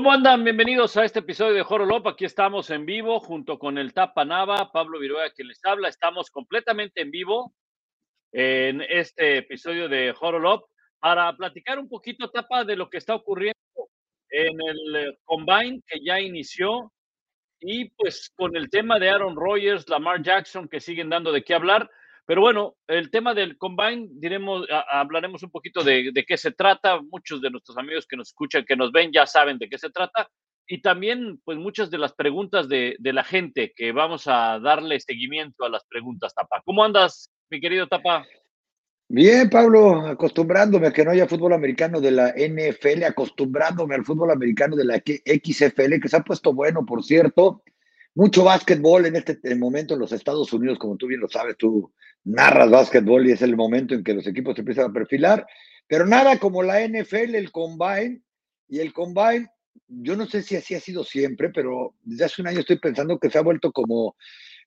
¿Cómo andan? Bienvenidos a este episodio de Jorolop. Aquí estamos en vivo junto con el Tapa Nava, Pablo Viruega quien les habla. Estamos completamente en vivo en este episodio de Jorolop para platicar un poquito, Tapa, de lo que está ocurriendo en el Combine que ya inició y pues con el tema de Aaron Rodgers, Lamar Jackson que siguen dando de qué hablar. Pero bueno, el tema del combine, diremos, hablaremos un poquito de, qué se trata. Muchos de nuestros amigos que nos escuchan, que nos ven, ya saben de qué se trata. Y también, pues, muchas de las preguntas de, la gente, que vamos a darle seguimiento a las preguntas, Tapa. ¿Cómo andas, mi querido Tapa? Bien, Pablo, acostumbrándome a que no haya fútbol americano de la NFL, acostumbrándome al fútbol americano de la XFL, que se ha puesto bueno, por cierto. Mucho básquetbol en este momento en los Estados Unidos, como tú bien lo sabes, tú narras básquetbol y es el momento en que los equipos se empiezan a perfilar, pero nada como la NFL, el combine, y el combine, yo no sé si así ha sido siempre, pero desde hace un año estoy pensando que se ha vuelto como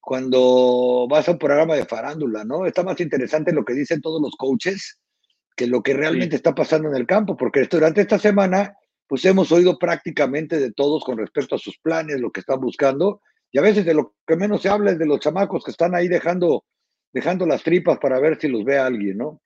cuando vas a un programa de farándula, ¿no? Está más interesante lo que dicen todos los coaches que lo que realmente está pasando en el campo, porque durante esta semana, pues hemos oído prácticamente de todos con respecto a sus planes, lo que están buscando, y a veces de lo que menos se habla es de los chamacos que están ahí dejando dejando las tripas para ver si los ve alguien, ¿no?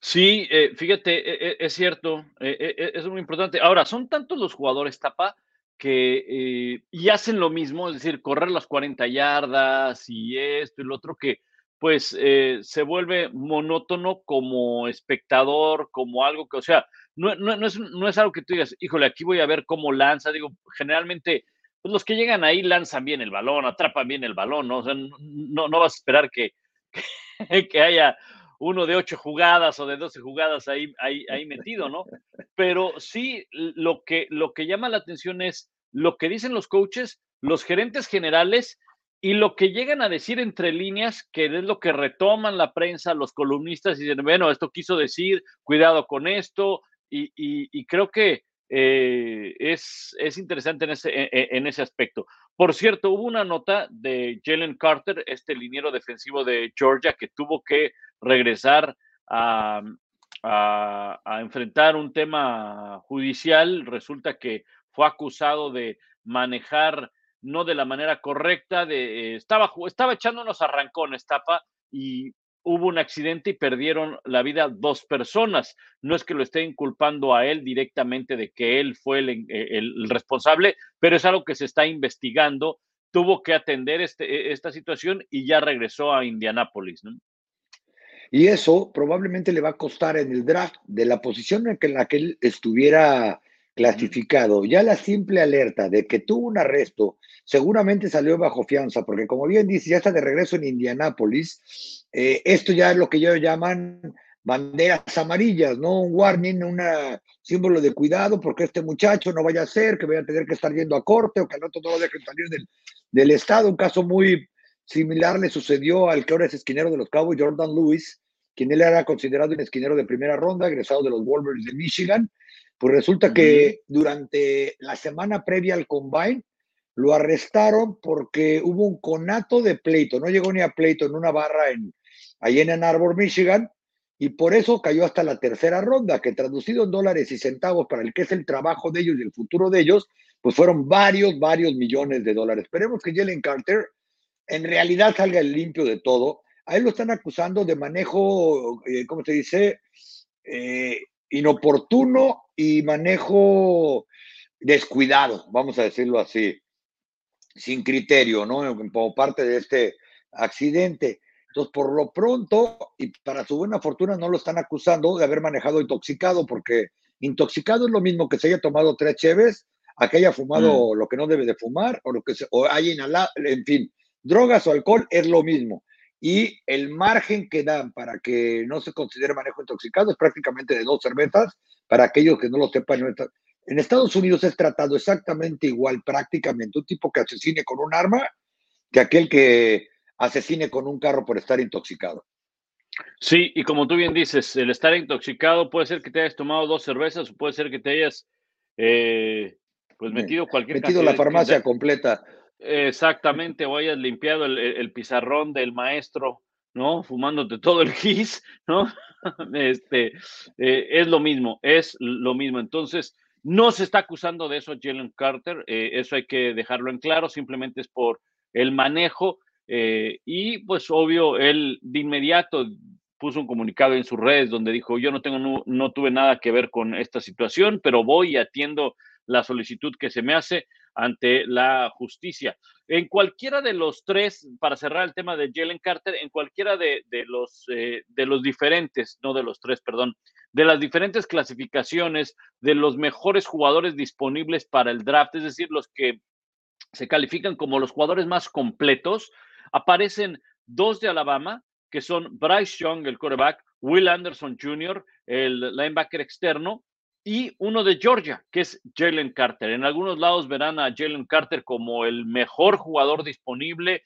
Sí, eh, fíjate, e, e, es cierto, e, es muy importante. Ahora, son tantos los jugadores, Tapa, que eh, y hacen lo mismo, es decir, correr las 40 yardas y esto y lo otro, que pues eh, se vuelve monótono como espectador, como algo que, o sea, no, no, es, no es algo que tú digas, híjole, aquí voy a ver cómo lanza, digo, generalmente pues los que llegan ahí lanzan bien el balón, atrapan bien el balón, ¿no? O sea, no, vas a esperar que, que haya uno de ocho jugadas o de doce jugadas ahí, ahí, ahí metido, ¿no? Pero sí, lo que, lo que llama la atención es lo que dicen los coaches, los gerentes generales y lo que llegan a decir entre líneas, que es lo que retoman la prensa, los columnistas, y dicen, bueno, esto quiso decir, cuidado con esto, y, y creo que eh, es, es, interesante en ese, e, e, en, ese aspecto. Por cierto, hubo una nota de Jalen Carter, este liniero defensivo de Georgia, que tuvo que regresar a, a, enfrentar un tema judicial. Resulta que fue acusado de manejar no de la manera correcta, de, estaba, estaba echando unos arrancones, tapa, y hubo un accidente y perdieron la vida dos personas. No es que lo estén culpando a él directamente de que él fue el, eh, responsable, pero es algo que se está investigando. Tuvo que atender este, e, esta situación y ya regresó a Indianápolis. Y eso probablemente le va a costar en el draft de la posición en la que él estuviera clasificado. Ya la simple alerta de que tuvo un arresto seguramente salió bajo fianza, porque como bien dice, ya está de regreso en Indianápolis. Eh, esto ya es lo que ellos llaman banderas amarillas, ¿no? Un warning, un símbolo de cuidado, porque este muchacho no vaya a ser que vaya a tener que estar yendo a corte o que al otro no lo dejen salir del, del estado. Un caso muy similar le sucedió al que ahora es esquinero de los Cowboys, Jordan Lewis, quien él era considerado un esquinero de primera ronda, egresado de los Wolverines de Michigan, pues resulta que durante la semana previa al combine lo arrestaron porque hubo un conato de pleito, no llegó ni a pleito en una barra en, ahí en Ann Arbor, Michigan, y por eso cayó hasta la tercera ronda, que traducido en dólares y centavos para el que es el trabajo de ellos y el futuro de ellos, pues fueron varios, varios millones de dólares. Esperemos que Jalen Carter en realidad salga limpio de todo. A él lo están acusando de manejo, eh, ¿cómo se dice? Eh, inoportuno y manejo descuidado, vamos a decirlo así, sin criterio, ¿no? Como parte de este accidente. Entonces, por lo pronto, y para su buena fortuna, no lo están acusando de haber manejado intoxicado, porque intoxicado es lo mismo que se haya tomado tres cheves a que haya fumado mm. lo que no debe de fumar o lo que se, o haya inhalado, en fin, drogas o alcohol es lo mismo. Y el margen que dan para que no se considere manejo intoxicado es prácticamente de dos cervezas. Para aquellos que no lo sepan, en Estados Unidos es tratado exactamente igual, prácticamente, un tipo que asesine con un arma que aquel que asesine con un carro por estar intoxicado. Sí, y como tú bien dices, el estar intoxicado puede ser que te hayas tomado dos cervezas o puede ser que te hayas eh, pues metido cualquier metido la farmacia completa. Exactamente, o hayas limpiado el, pizarrón del maestro, ¿no? Fumándote todo el gis, ¿no? Este, eh, es lo mismo, es lo mismo. Entonces, no se está acusando de eso Jalen Carter, eh, eso hay que dejarlo en claro, simplemente es por el manejo eh, y pues obvio, él de inmediato puso un comunicado en sus redes donde dijo, yo no tengo, no, no tuve nada que ver con esta situación, pero voy y atiendo la solicitud que se me hace ante la justicia. En cualquiera de los tres, para cerrar el tema de Jalen Carter, en cualquiera de, los, eh, de los diferentes, no de los tres, perdón, de las diferentes clasificaciones de los mejores jugadores disponibles para el draft, es decir, los que se califican como los jugadores más completos, aparecen dos de Alabama, que son Bryce Young, el quarterback, Will Anderson Jr., el linebacker externo, y uno de Georgia, que es Jalen Carter. En algunos lados verán a Jalen Carter como el mejor jugador disponible,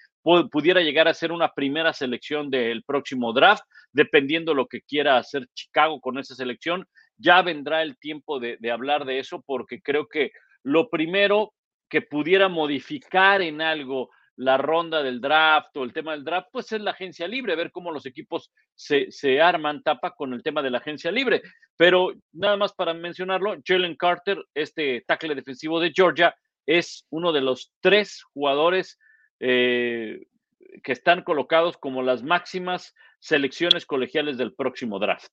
pudiera llegar a ser una primera selección del próximo draft, dependiendo lo que quiera hacer Chicago con esa selección. Ya vendrá el tiempo de, de hablar de eso, porque creo que lo primero que pudiera modificar en algo la ronda del draft o el tema del draft, pues es la agencia libre, ver cómo los equipos se, se, arman tapa con el tema de la agencia libre. Pero nada más para mencionarlo, Jalen Carter, este tackle defensivo de Georgia, es uno de los tres jugadores eh, que están colocados como las máximas selecciones colegiales del próximo draft.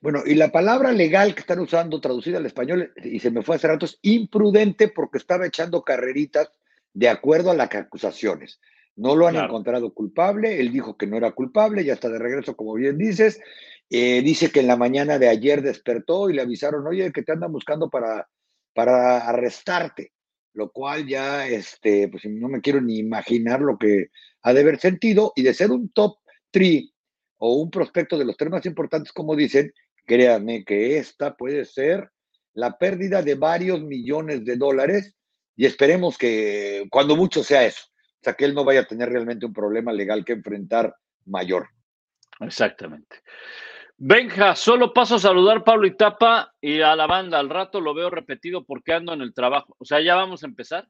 Bueno, y la palabra legal que están usando traducida al español, y se me fue hace rato, es imprudente porque estaba echando carreritas de acuerdo a las acusaciones. No lo han encontrado culpable, él dijo que no era culpable, ya está de regreso, como bien dices. Eh, dice que en la mañana de ayer despertó y le avisaron, oye, que te andan buscando para, para arrestarte, lo cual ya, este, pues no me quiero ni imaginar lo que ha de haber sentido y de ser un top three o un prospecto de los tres más importantes, como dicen, créanme que esta puede ser la pérdida de varios millones de dólares y esperemos que cuando mucho sea eso, o sea, que él no vaya a tener realmente un problema legal que enfrentar mayor. Exactamente. Benja, solo paso a saludar Pablo y Tapa y a la banda. Al rato lo veo repetido porque ando en el trabajo. O sea, ya vamos a empezar.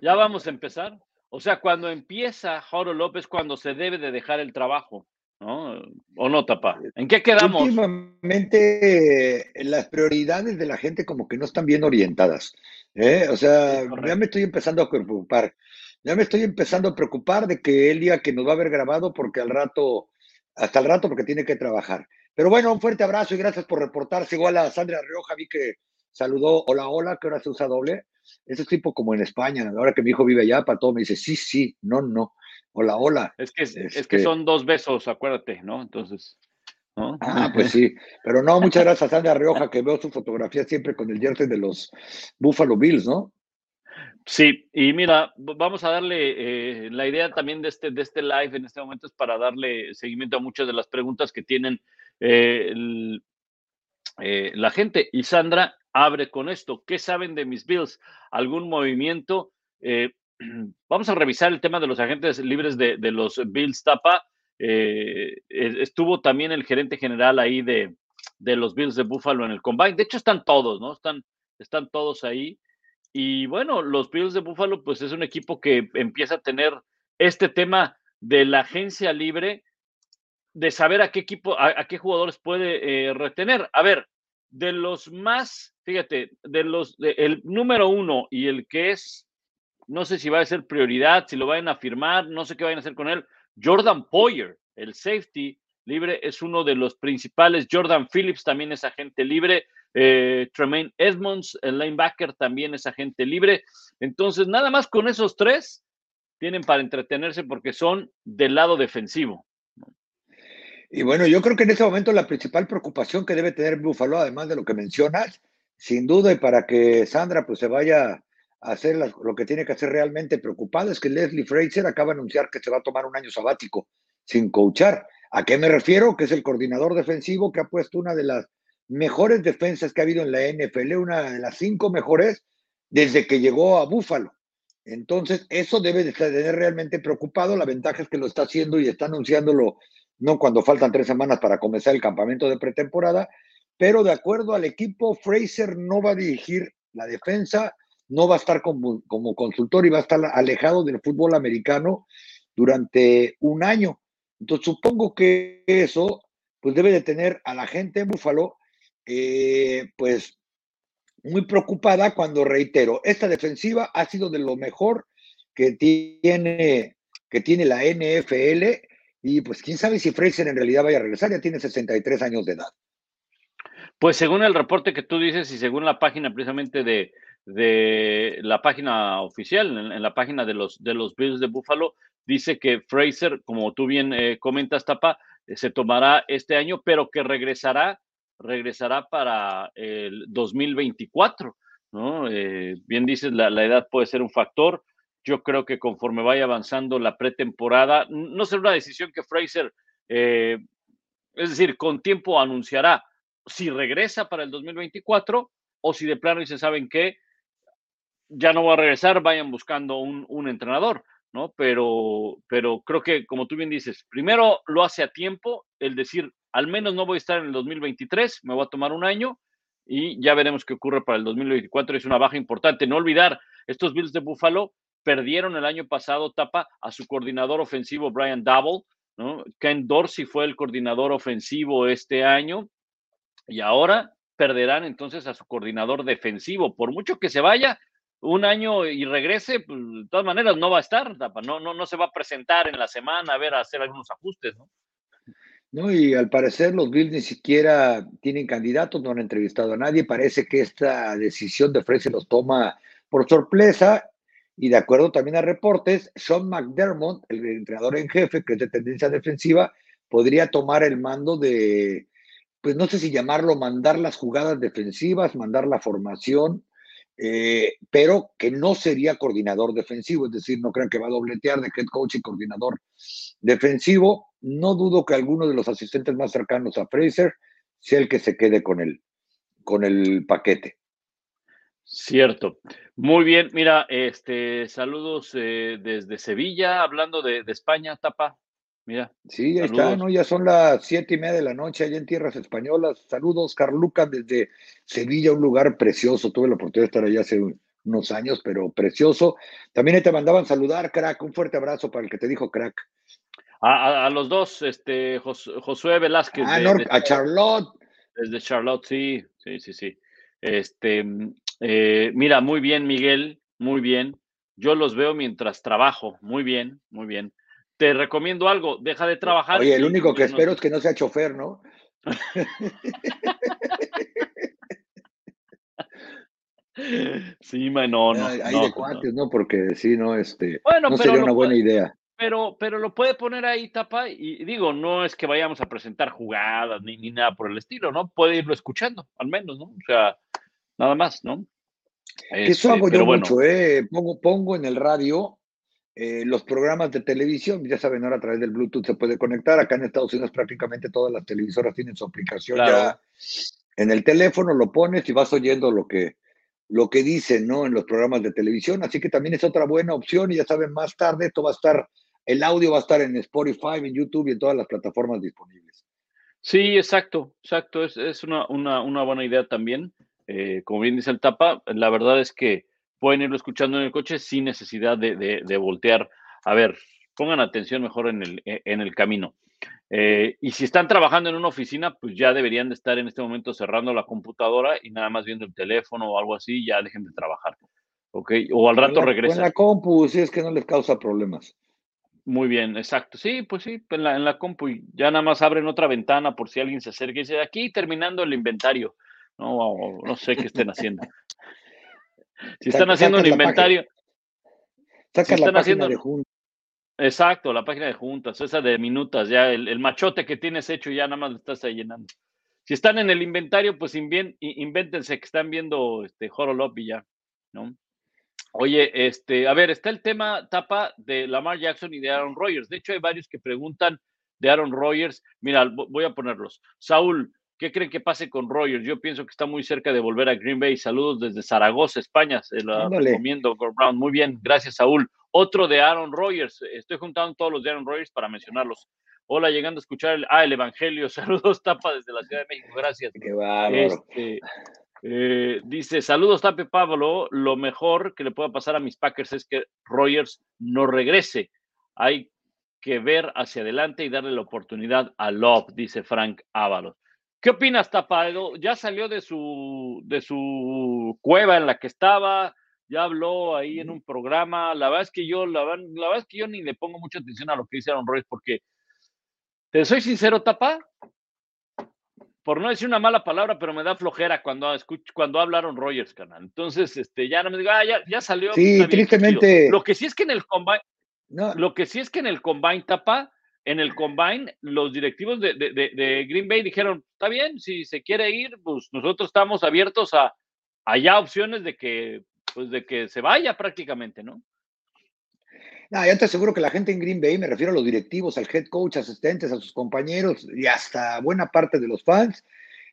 Ya vamos a empezar. O sea, cuando empieza Joro López, cuando se debe de dejar el trabajo. ¿no? ¿O no, Tapa? ¿En qué quedamos? Últimamente las prioridades de la gente como que no están bien orientadas. ¿Eh? O sea, ya me estoy empezando a preocupar. Ya me estoy empezando a preocupar de que él diga que nos va a haber grabado porque al rato, hasta el rato porque tiene que trabajar. Pero bueno, un fuerte abrazo y gracias por reportarse. Igual a Sandra Rioja, vi que saludó hola, hola, que ahora se usa doble. Ese tipo como en España, ahora que mi hijo vive allá, para todo me dice sí, sí, no, no. Hola, hola. Es que, es, que este son dos besos, acuérdate, ¿no? Entonces. Ah, pues sí. Pero no, muchas gracias a Sandra Rioja, que veo su fotografía siempre con el jersey de los Buffalo Bills, ¿no? Sí, y mira, vamos a darle eh, la idea también de este, de este live en este momento es para darle seguimiento a muchas de las preguntas que tienen eh, eh, la gente. Y Sandra abre con esto. ¿Qué saben de mis Bills? ¿Algún movimiento? vamos a revisar el tema de los agentes libres de, los Bills Tapa. Eh, estuvo también el gerente general ahí de, los Bills de Buffalo en el combine. De hecho, están todos, ¿no? Están, están todos ahí. Y bueno, los Bills de Buffalo, pues es un equipo que empieza a tener este tema de la agencia libre, de saber a qué equipo, a, qué jugadores puede eh, retener. A ver, de los más, fíjate, de los, el número uno y el que es no sé si va a ser prioridad, si lo vayan a firmar, no sé qué vayan a hacer con él. Jordan Poyer, el safety libre, es uno de los principales. Jordan Phillips también es agente libre. Eh, Tremaine Edmonds, el linebacker, también es agente libre. Entonces, nada más con esos tres tienen para entretenerse porque son del lado defensivo. Y bueno, yo creo que en ese momento la principal preocupación que debe tener Buffalo, además de lo que mencionas, sin duda, y para que Sandra pues se vaya hacer lo que tiene que hacer realmente preocupada, es que Leslie Fraser acaba de anunciar que se va a tomar un año sabático sin coachar. ¿A qué me refiero? Que es el coordinador defensivo que ha puesto una de las mejores defensas que ha habido en la NFL, una de las cinco mejores desde que llegó a Búfalo. Entonces, eso debe de tener realmente preocupado. La ventaja es que lo está haciendo y está anunciándolo no cuando faltan tres semanas para comenzar el campamento de pretemporada, pero de acuerdo al equipo, Fraser no va a dirigir la defensa, no va a estar como, como consultor y va a estar alejado del fútbol americano durante un año. Entonces, supongo que eso pues debe de tener a la gente en Búfalo eh, pues muy preocupada cuando reitero, esta defensiva ha sido de lo mejor que tiene, que tiene la NFL y pues quién sabe si Fraser en realidad vaya a regresar, ya tiene 63 años de edad. Pues según el reporte que tú dices y según la página precisamente de, de la página oficial, en, la página de los, de los Bills de Buffalo, dice que Fraser, como tú bien eh, comentas, Tapa, eh, se tomará este año, pero que regresará regresará para el 2024, ¿no? Eh, bien dices, la, edad puede ser un factor. Yo creo que conforme vaya avanzando la pretemporada, no será una decisión que Fraser, es decir, con tiempo anunciará si regresa para el 2024 o si de plano dice, ¿saben qué? Ya no va a regresar, vayan buscando un, un entrenador. ¿no? Pero, pero creo que, como tú bien dices, primero lo hace a tiempo, el decir, al menos no voy a estar en el 2023, me voy a tomar un año y ya veremos qué ocurre para el 2024. Es una baja importante. No olvidar, estos Bills de Buffalo perdieron el año pasado, tapa, a su coordinador ofensivo, Brian Double, ¿no? Ken Dorsey fue el coordinador ofensivo este año y ahora perderán entonces a su coordinador defensivo. Por mucho que se vaya, un año y regrese, pues, de todas maneras no va a estar, no, no, no se va a presentar en la semana a ver, a hacer algunos ajustes, ¿no? No, y al parecer los Bills ni siquiera tienen candidatos, no han entrevistado a nadie. Parece que esta decisión de Frey los toma por sorpresa. Y de acuerdo también a reportes, Sean McDermott, el entrenador en jefe, que es de tendencia defensiva, podría tomar el mando de, pues no sé si llamarlo, mandar las jugadas defensivas, mandar la formación eh, pero que no sería coordinador defensivo, es decir, no crean que va a dobletear de head coach y coordinador defensivo. No dudo que alguno de los asistentes más cercanos a Fraser sea el que se quede con el, con el paquete. Cierto. Muy bien, mira, este, saludos eh, desde Sevilla, hablando de, de España, Tapa. Mira. Sí, ya está, ¿no? Ya son las siete y media de la noche allá en tierras españolas. Saludos, Carluca, desde Sevilla, un lugar precioso. Tuve la oportunidad de estar allá hace unos años, pero precioso. También te mandaban saludar, crack. Un fuerte abrazo para el que te dijo crack. A, los dos, este, Josué Velázquez. Ah, a Charlotte. Desde Charlotte, sí, sí, sí, sí. Este, eh, mira, muy bien, Miguel, muy bien. Yo los veo mientras trabajo, muy bien, muy bien te recomiendo algo, deja de trabajar. Oye, el único que espero es que no sea chofer, ¿no? sí, no, no. Hay de cuates, no. Porque sí, no, este, bueno, no sería una buena idea. Pero, pero lo puede poner ahí, tapa, y digo, no es que vayamos a presentar jugadas ni, ni nada por el estilo, ¿no? Puede irlo escuchando, al menos, ¿no? O sea, nada más, ¿no? Eso hago este, yo mucho, ¿eh? Pongo, pongo en el radio eh, los programas de televisión, ya saben, ahora a través del Bluetooth se puede conectar. Acá en Estados Unidos prácticamente todas las televisoras tienen su aplicación ya en el teléfono, lo pones y vas oyendo lo que, lo que dicen, ¿no? En los programas de televisión. Así que también es otra buena opción y ya saben, más tarde esto va a estar, el audio va a estar en Spotify, en YouTube y en todas las plataformas disponibles. Sí, exacto, exacto. Es, es una, una, una, buena idea también. Eh, como bien dice el Tapa, la verdad es que pueden irlo escuchando en el coche sin necesidad de, voltear. A ver, pongan atención mejor en el, e, en el camino. Eh, y si están trabajando en una oficina, pues ya deberían de estar en este momento cerrando la computadora y nada más viendo el teléfono o algo así, ya dejen de trabajar. ¿Ok? O al rato regresan. En la compu, si es que no les causa problemas. Muy bien, exacto. Sí, pues sí, en la, en la compu y ya nada más abren otra ventana por si alguien se acerca y dice, aquí terminando el inventario. No, no sé qué estén haciendo. Si están haciendo un inventario. Saca la página de juntas. Exacto, la página de juntas, esa de minutas, ya el, machote que tienes hecho ya nada más lo estás ahí llenando. si están en el inventario, pues invéntense que están viendo este Horolop y ya, ¿no? Oye, este, a ver, está el tema tapa de Lamar Jackson y de Aaron Rodgers. De hecho, hay varios que preguntan de Aaron Rodgers. Mira, voy a ponerlos. Saúl, ¿qué creen que pase con Rodgers? Yo pienso que está muy cerca de volver a Green Bay. Saludos desde Zaragoza, España. Se lo recomiendo, Brown. Muy bien, gracias, Saúl. Otro de Aaron Rodgers. Estoy juntando todos los de Aaron Rodgers para mencionarlos. Hola, llegando a escuchar el, ah, el Evangelio. Saludos, Tapa, desde la Ciudad de México. Gracias. Qué. Este, eh, dice, saludos Tape Pablo, lo mejor que le pueda pasar a mis Packers es que Rogers no regrese. Hay que ver hacia adelante y darle la oportunidad a Love, dice Frank Ábalos. ¿Qué opinas, Tapado? Ya salió de su, de su cueva en la que estaba, ya habló ahí en un programa. La verdad es que yo, la, la verdad es que yo ni le pongo mucha atención a lo que dice Aaron Rodgers porque, te soy sincero, Tapa, por no decir una mala palabra, pero me da flojera cuando escucho, cuando hablaron Rogers, canal. Entonces, este, ya no me digo, ah, ya, salió. Sí, tristemente. Lo que sí es que en el combine, lo que sí es que en el combine tapa, en el combine, los directivos de, de, Green Bay dijeron, está bien, si se quiere ir, pues nosotros estamos abiertos a allá opciones de que, pues de que se vaya prácticamente, ¿no? No, ya te aseguro que la gente en Green Bay, me refiero a los directivos, al head coach, asistentes, a sus compañeros y hasta buena parte de los fans,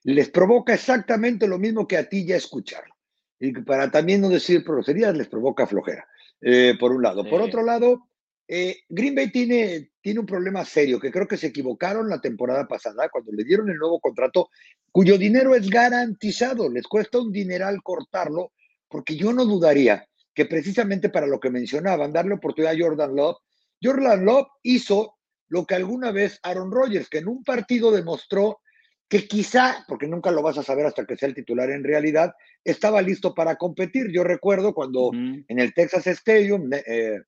les provoca exactamente lo mismo que a ti ya escucharlo. Y para también no decir groserías, les provoca flojera, eh, por un lado. Por otro lado, eh, Green Bay tiene, tiene un problema serio, que creo que se equivocaron la temporada pasada cuando le dieron el nuevo contrato, cuyo dinero es garantizado, les cuesta un dineral cortarlo, porque yo no dudaría que precisamente para lo que mencionaban, darle oportunidad a Jordan Love, Jordan Love hizo lo que alguna vez Aaron Rodgers, que en un partido demostró que quizá, porque nunca lo vas a saber hasta que sea el titular en realidad, estaba listo para competir. Yo recuerdo cuando en el Texas Stadium, eh,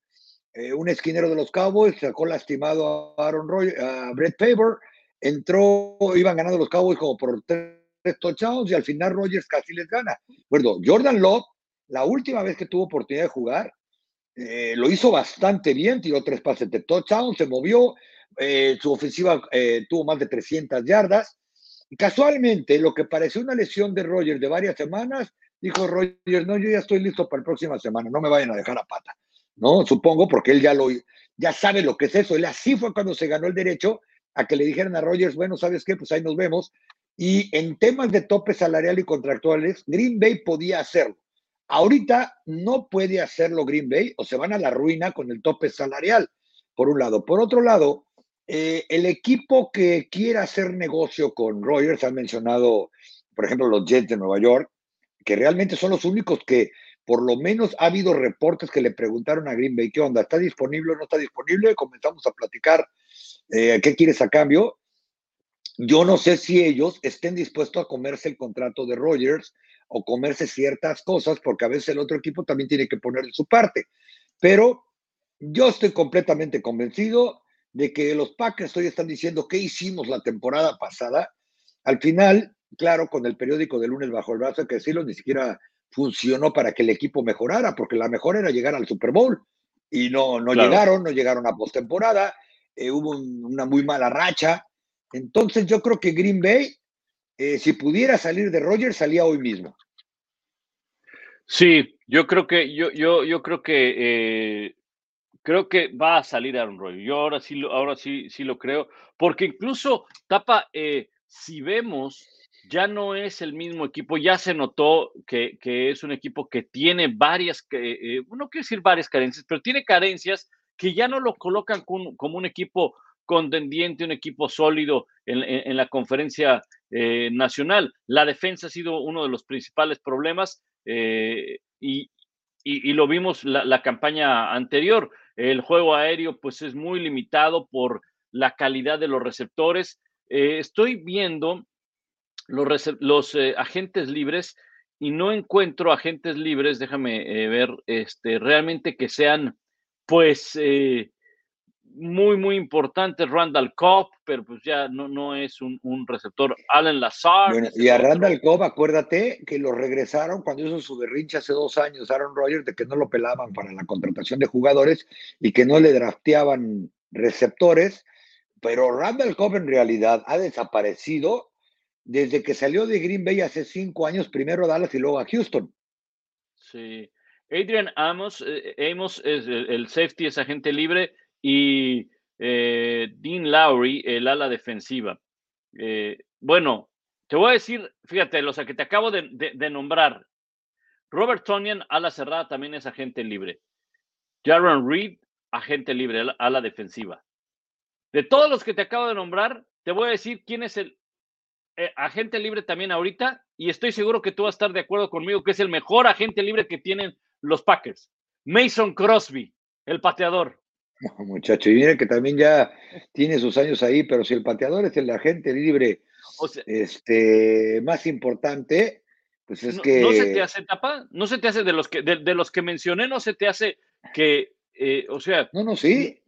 eh, un esquinero de los Cowboys sacó lastimado a Aaron Rodgers, a Brett Favor, entró, iban ganando los Cowboys como por tres touchdowns y al final Rodgers casi les gana. Bueno, Jordan Love la última vez que tuvo oportunidad de jugar, eh, lo hizo bastante bien, tiró tres pases de touchdown, se movió, eh, su ofensiva eh, tuvo más de 300 yardas. Y casualmente, lo que pareció una lesión de Rogers de varias semanas, dijo Rogers, no, yo ya estoy listo para la próxima semana, no me vayan a dejar a pata. ¿No? Supongo, porque él ya lo ya sabe lo que es eso. Él así fue cuando se ganó el derecho a que le dijeran a Rogers, bueno, ¿sabes qué? Pues ahí nos vemos. Y en temas de tope salarial y contractuales, Green Bay podía hacerlo. Ahorita no puede hacerlo Green Bay o se van a la ruina con el tope salarial, por un lado. Por otro lado, eh, el equipo que quiera hacer negocio con Rogers, han mencionado, por ejemplo, los Jets de Nueva York, que realmente son los únicos que, por lo menos, ha habido reportes que le preguntaron a Green Bay, ¿qué onda? ¿Está disponible o no está disponible? Comenzamos a platicar eh, qué quieres a cambio. Yo no sé si ellos estén dispuestos a comerse el contrato de Rogers o comerse ciertas cosas, porque a veces el otro equipo también tiene que poner su parte. Pero yo estoy completamente convencido de que los Packers hoy están diciendo qué hicimos la temporada pasada. Al final, claro, con el periódico de lunes bajo el brazo, hay que decirlo, ni siquiera funcionó para que el equipo mejorara, porque la mejor era llegar al Super Bowl. Y no, no llegaron, no llegaron a postemporada, eh, hubo una muy mala racha. Entonces yo creo que Green Bay eh, si pudiera salir de Rogers, salía hoy mismo. Sí, yo creo que, yo, yo, yo creo que eh, creo que va a salir Aaron Rodgers. Yo ahora sí, ahora sí, sí lo creo, porque incluso Tapa, eh, si vemos, ya no es el mismo equipo, ya se notó que, es un equipo que tiene varias, eh, no quiero decir varias carencias, pero tiene carencias que ya no lo colocan como un equipo contendiente, un equipo sólido en, la conferencia eh, nacional. La defensa ha sido uno de los principales problemas eh, y, lo vimos la, campaña anterior. El juego aéreo pues es muy limitado por la calidad de los receptores. Eh, estoy viendo los, los agentes libres y no encuentro agentes libres, déjame ver, este, realmente que sean pues muy, muy importante Randall Cobb, pero pues ya no, no es un, receptor. Allen Lazar. y a Randall Cobb, acuérdate que lo regresaron cuando hizo su berrinche hace dos años, Aaron Rodgers, de que no lo pelaban para la contratación de jugadores y que no le drafteaban receptores. Pero Randall Cobb en realidad ha desaparecido desde que salió de Green Bay hace cinco años, primero a Dallas y luego a Houston. Sí. Adrian Amos, eh, Amos es el, safety, es agente libre, y eh, Dean Lowry, el ala defensiva. Eh, bueno, te voy a decir, fíjate, los que te acabo de, nombrar. Robert Tonian, ala cerrada, también es agente libre. Jaron Reed, agente libre, ala defensiva. De todos los que te acabo de nombrar, te voy a decir quién es el eh, agente libre también ahorita, y estoy seguro que tú vas a estar de acuerdo conmigo que es el mejor agente libre que tienen los Packers. Mason Crosby, el pateador. muchacho, y mire que también ya tiene sus años ahí, pero si el pateador es el agente libre este, más importante, pues es que. ¿No se te hace tapa? ¿No se te hace de los que, de, los que mencioné, no se te hace que, eh, o sea. No, no, sí.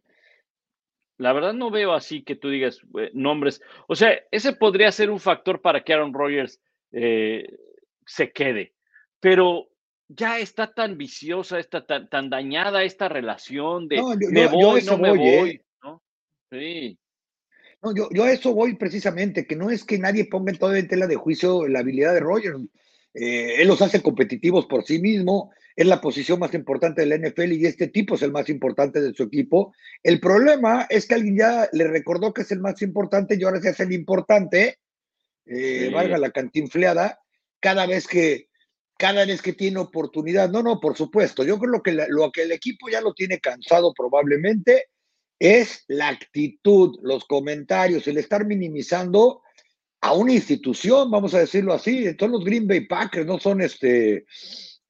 La verdad no veo así que tú digas eh, nombres. O sea, ese podría ser un factor para que Aaron Rodgers eh, se quede. Pero ya está tan viciosa, está tan, tan dañada esta relación de me voy, no me voy. ¿no? Sí. No, yo, yo, a eso voy precisamente, que no es que nadie ponga en toda en tela de juicio la habilidad de Rogers. Eh, él los hace competitivos por sí mismo, es la posición más importante de la NFL y este tipo es el más importante de su equipo. El problema es que alguien ya le recordó que es el más importante y ahora se hace el importante, eh, valga la cantinfleada, cada vez que cada vez que tiene oportunidad. No, no, por supuesto. Yo creo que lo que el equipo ya lo tiene cansado probablemente es la actitud, los comentarios, el estar minimizando a una institución, vamos a decirlo así. Entonces los Green Bay Packers no son este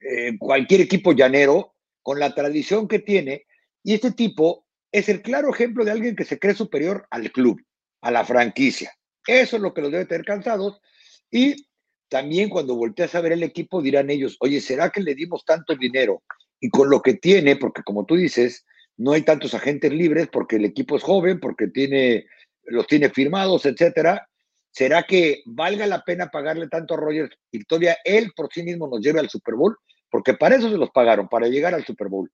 eh, cualquier equipo llanero con la tradición que tiene. Y este tipo es el claro ejemplo de alguien que se cree superior al club, a la franquicia. Eso es lo que los debe tener cansados. Y también cuando volteas a ver el equipo dirán ellos, oye, ¿será que le dimos tanto dinero? Y con lo que tiene, porque como tú dices, no hay tantos agentes libres porque el equipo es joven, porque tiene, los tiene firmados, etcétera. ¿Será que valga la pena pagarle tanto a Rogers y todavía él por sí mismo nos lleve al Super Bowl? Porque para eso se los pagaron, para llegar al Super Bowl.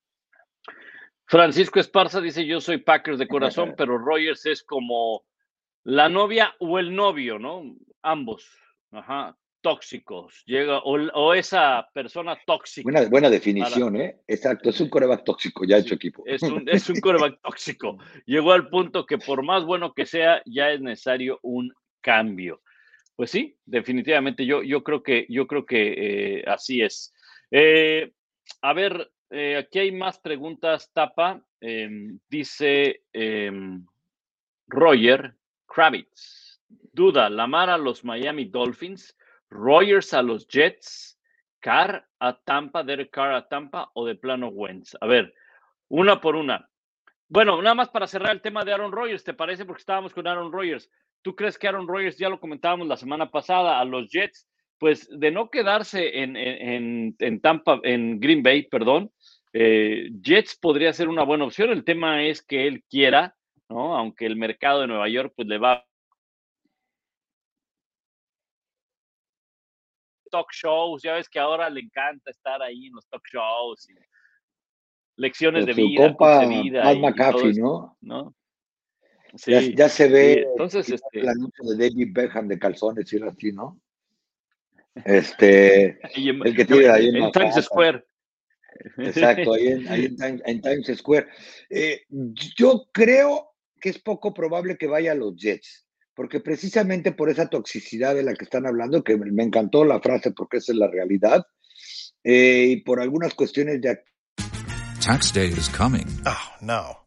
Francisco Esparza dice, yo soy Packers de corazón, pero Rogers es como la novia o el novio, ¿no? Ambos. Ajá tóxicos, llega, o, esa persona tóxica. Buena, buena definición, ¿eh? Exacto, es un coreback tóxico, ya hecho equipo. Es un, es un coreback tóxico. Llegó al punto que por más bueno que sea, ya es necesario un cambio. Pues sí, definitivamente, yo, yo creo que, yo creo que eh, así es. Eh, a ver, eh, aquí hay más preguntas, Tapa. Em, dice em, Roger Kravitz. Duda, ¿la a los Miami Dolphins? Rogers a los Jets, Carr a Tampa, Derek Carr a Tampa o de plano Wentz. A ver, una por una. Bueno, nada más para cerrar el tema de Aaron Rodgers, ¿te parece? Porque estábamos con Aaron Rodgers. ¿Tú crees que Aaron Rodgers, ya lo comentábamos la semana pasada, a los Jets, pues de no quedarse en, en, Tampa, en Green Bay, perdón, eh, Jets podría ser una buena opción. El tema es que él quiera, ¿no? Aunque el mercado de Nueva York pues le va talk shows, ya ves que ahora le encanta estar ahí en los talk shows, lecciones de vida, compa, vida McAfee, ¿no? ¿no? Sí, ya, se ve entonces, este, el anuncio de David Beckham de calzones y así, ¿no? Este, el que tiene ahí en, Times Square. Exacto, ahí en, Times Square. Eh, yo creo que es poco probable que vaya a los Jets porque precisamente por esa toxicidad de la que están hablando, que me encantó la frase porque esa es la realidad, eh, y por algunas cuestiones de... Tax day is coming. Oh, no.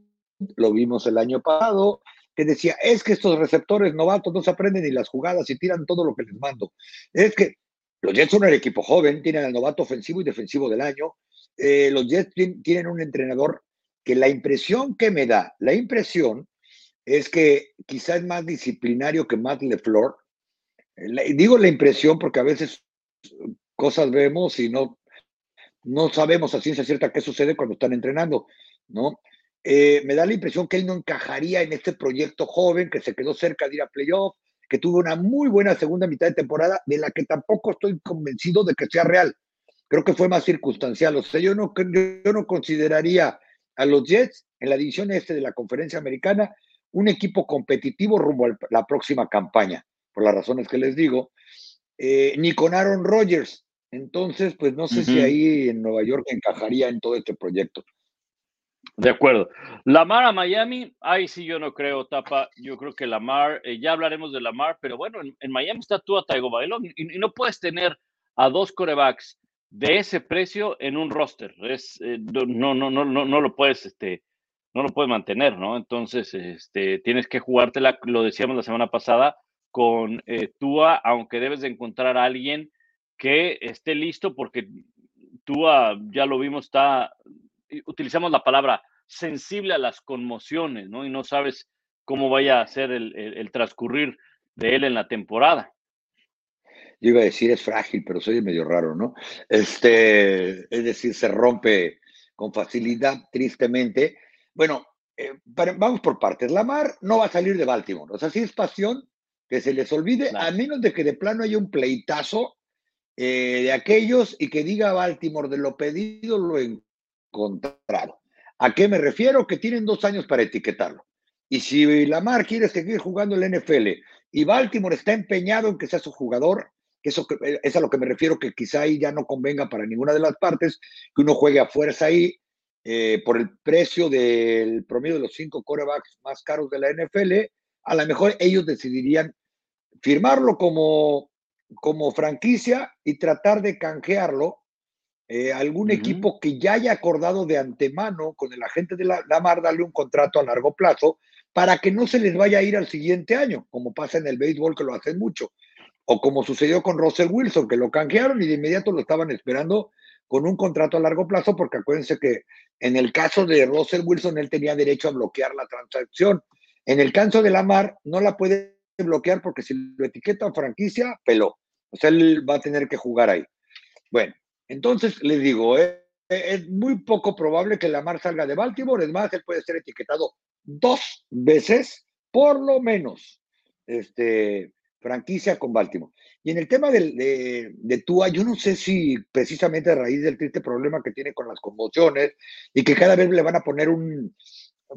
Lo vimos el año pasado, que decía, es que estos receptores novatos no se aprenden ni las jugadas y tiran todo lo que les mando. Es que los Jets son el equipo joven, tienen al novato ofensivo y defensivo del año. Eh, los Jets tienen un entrenador que la impresión que me da, la impresión es que quizás es más disciplinario que Matt LeFleur, digo la impresión porque a veces cosas vemos y no, no sabemos a ciencia cierta qué sucede cuando están entrenando, ¿no? Eh, me da la impresión que él no encajaría en este proyecto joven que se quedó cerca de ir a playoff, que tuvo una muy buena segunda mitad de temporada, de la que tampoco estoy convencido de que sea real. Creo que fue más circunstancial. O sea, yo no, yo no consideraría a los Jets en la división este de la conferencia americana un equipo competitivo rumbo a la próxima campaña, por las razones que les digo, eh, ni con Aaron Rodgers. Entonces, pues no sé si ahí en Nueva York encajaría en todo este proyecto. De acuerdo. Lamar a Miami, ahí sí yo no creo, Tapa. Yo creo que Lamar, eh, ya hablaremos de Lamar, pero bueno, en, Miami está tú a Taigo Bailón y, no puedes tener a dos corebacks de ese precio en un roster. Es, eh, no, no, no, no, no lo puedes, este, no lo puedes mantener, ¿no? Entonces, este, tienes que jugártela, lo decíamos la semana pasada, con eh, Tua, aunque debes de encontrar a alguien que esté listo, porque Tua, ya lo vimos, está, utilizamos la palabra sensible a las conmociones, ¿no? Y no sabes cómo vaya a ser el, el transcurrir de él en la temporada. Yo iba a decir es frágil, pero soy medio raro, ¿no? Este, es decir, se rompe con facilidad, tristemente. Bueno, eh, vamos por partes. Lamar no va a salir de Baltimore. O sea, si es pasión, que se les olvide, a menos de que de plano haya un pleitazo eh, de aquellos y que diga Baltimore de lo pedido, lo encontrado. ¿A qué me refiero? Que tienen dos años para etiquetarlo. Y si Lamar quiere seguir jugando en la NFL y Baltimore está empeñado en que sea su jugador, que eso eh, es a lo que me refiero, que quizá ahí ya no convenga para ninguna de las partes, que uno juegue a fuerza ahí, eh, por el precio del promedio de los cinco corebacks más caros de la NFL, a lo mejor ellos decidirían firmarlo como, como franquicia y tratar de canjearlo eh, algún equipo que ya haya acordado de antemano con el agente de la, Lamar darle un contrato a largo plazo para que no se les vaya a ir al siguiente año, como pasa en el béisbol que lo hacen mucho. O como sucedió con Russell Wilson, que lo canjearon y de inmediato lo estaban esperando con un contrato a largo plazo, porque acuérdense que en el caso de Russell Wilson, él tenía derecho a bloquear la transacción. En el caso de Lamar, no la puede bloquear porque si lo etiqueta franquicia, peló. O sea, él va a tener que jugar ahí. Bueno, entonces les digo, eh, es muy poco probable que Lamar salga de Baltimore. Es más, él puede ser etiquetado dos veces, por lo menos. Este, franquicia con Baltimore. Y en el tema de, de, Tua, yo no sé si precisamente a raíz del triste problema que tiene con las conmociones y que cada vez le van a poner un,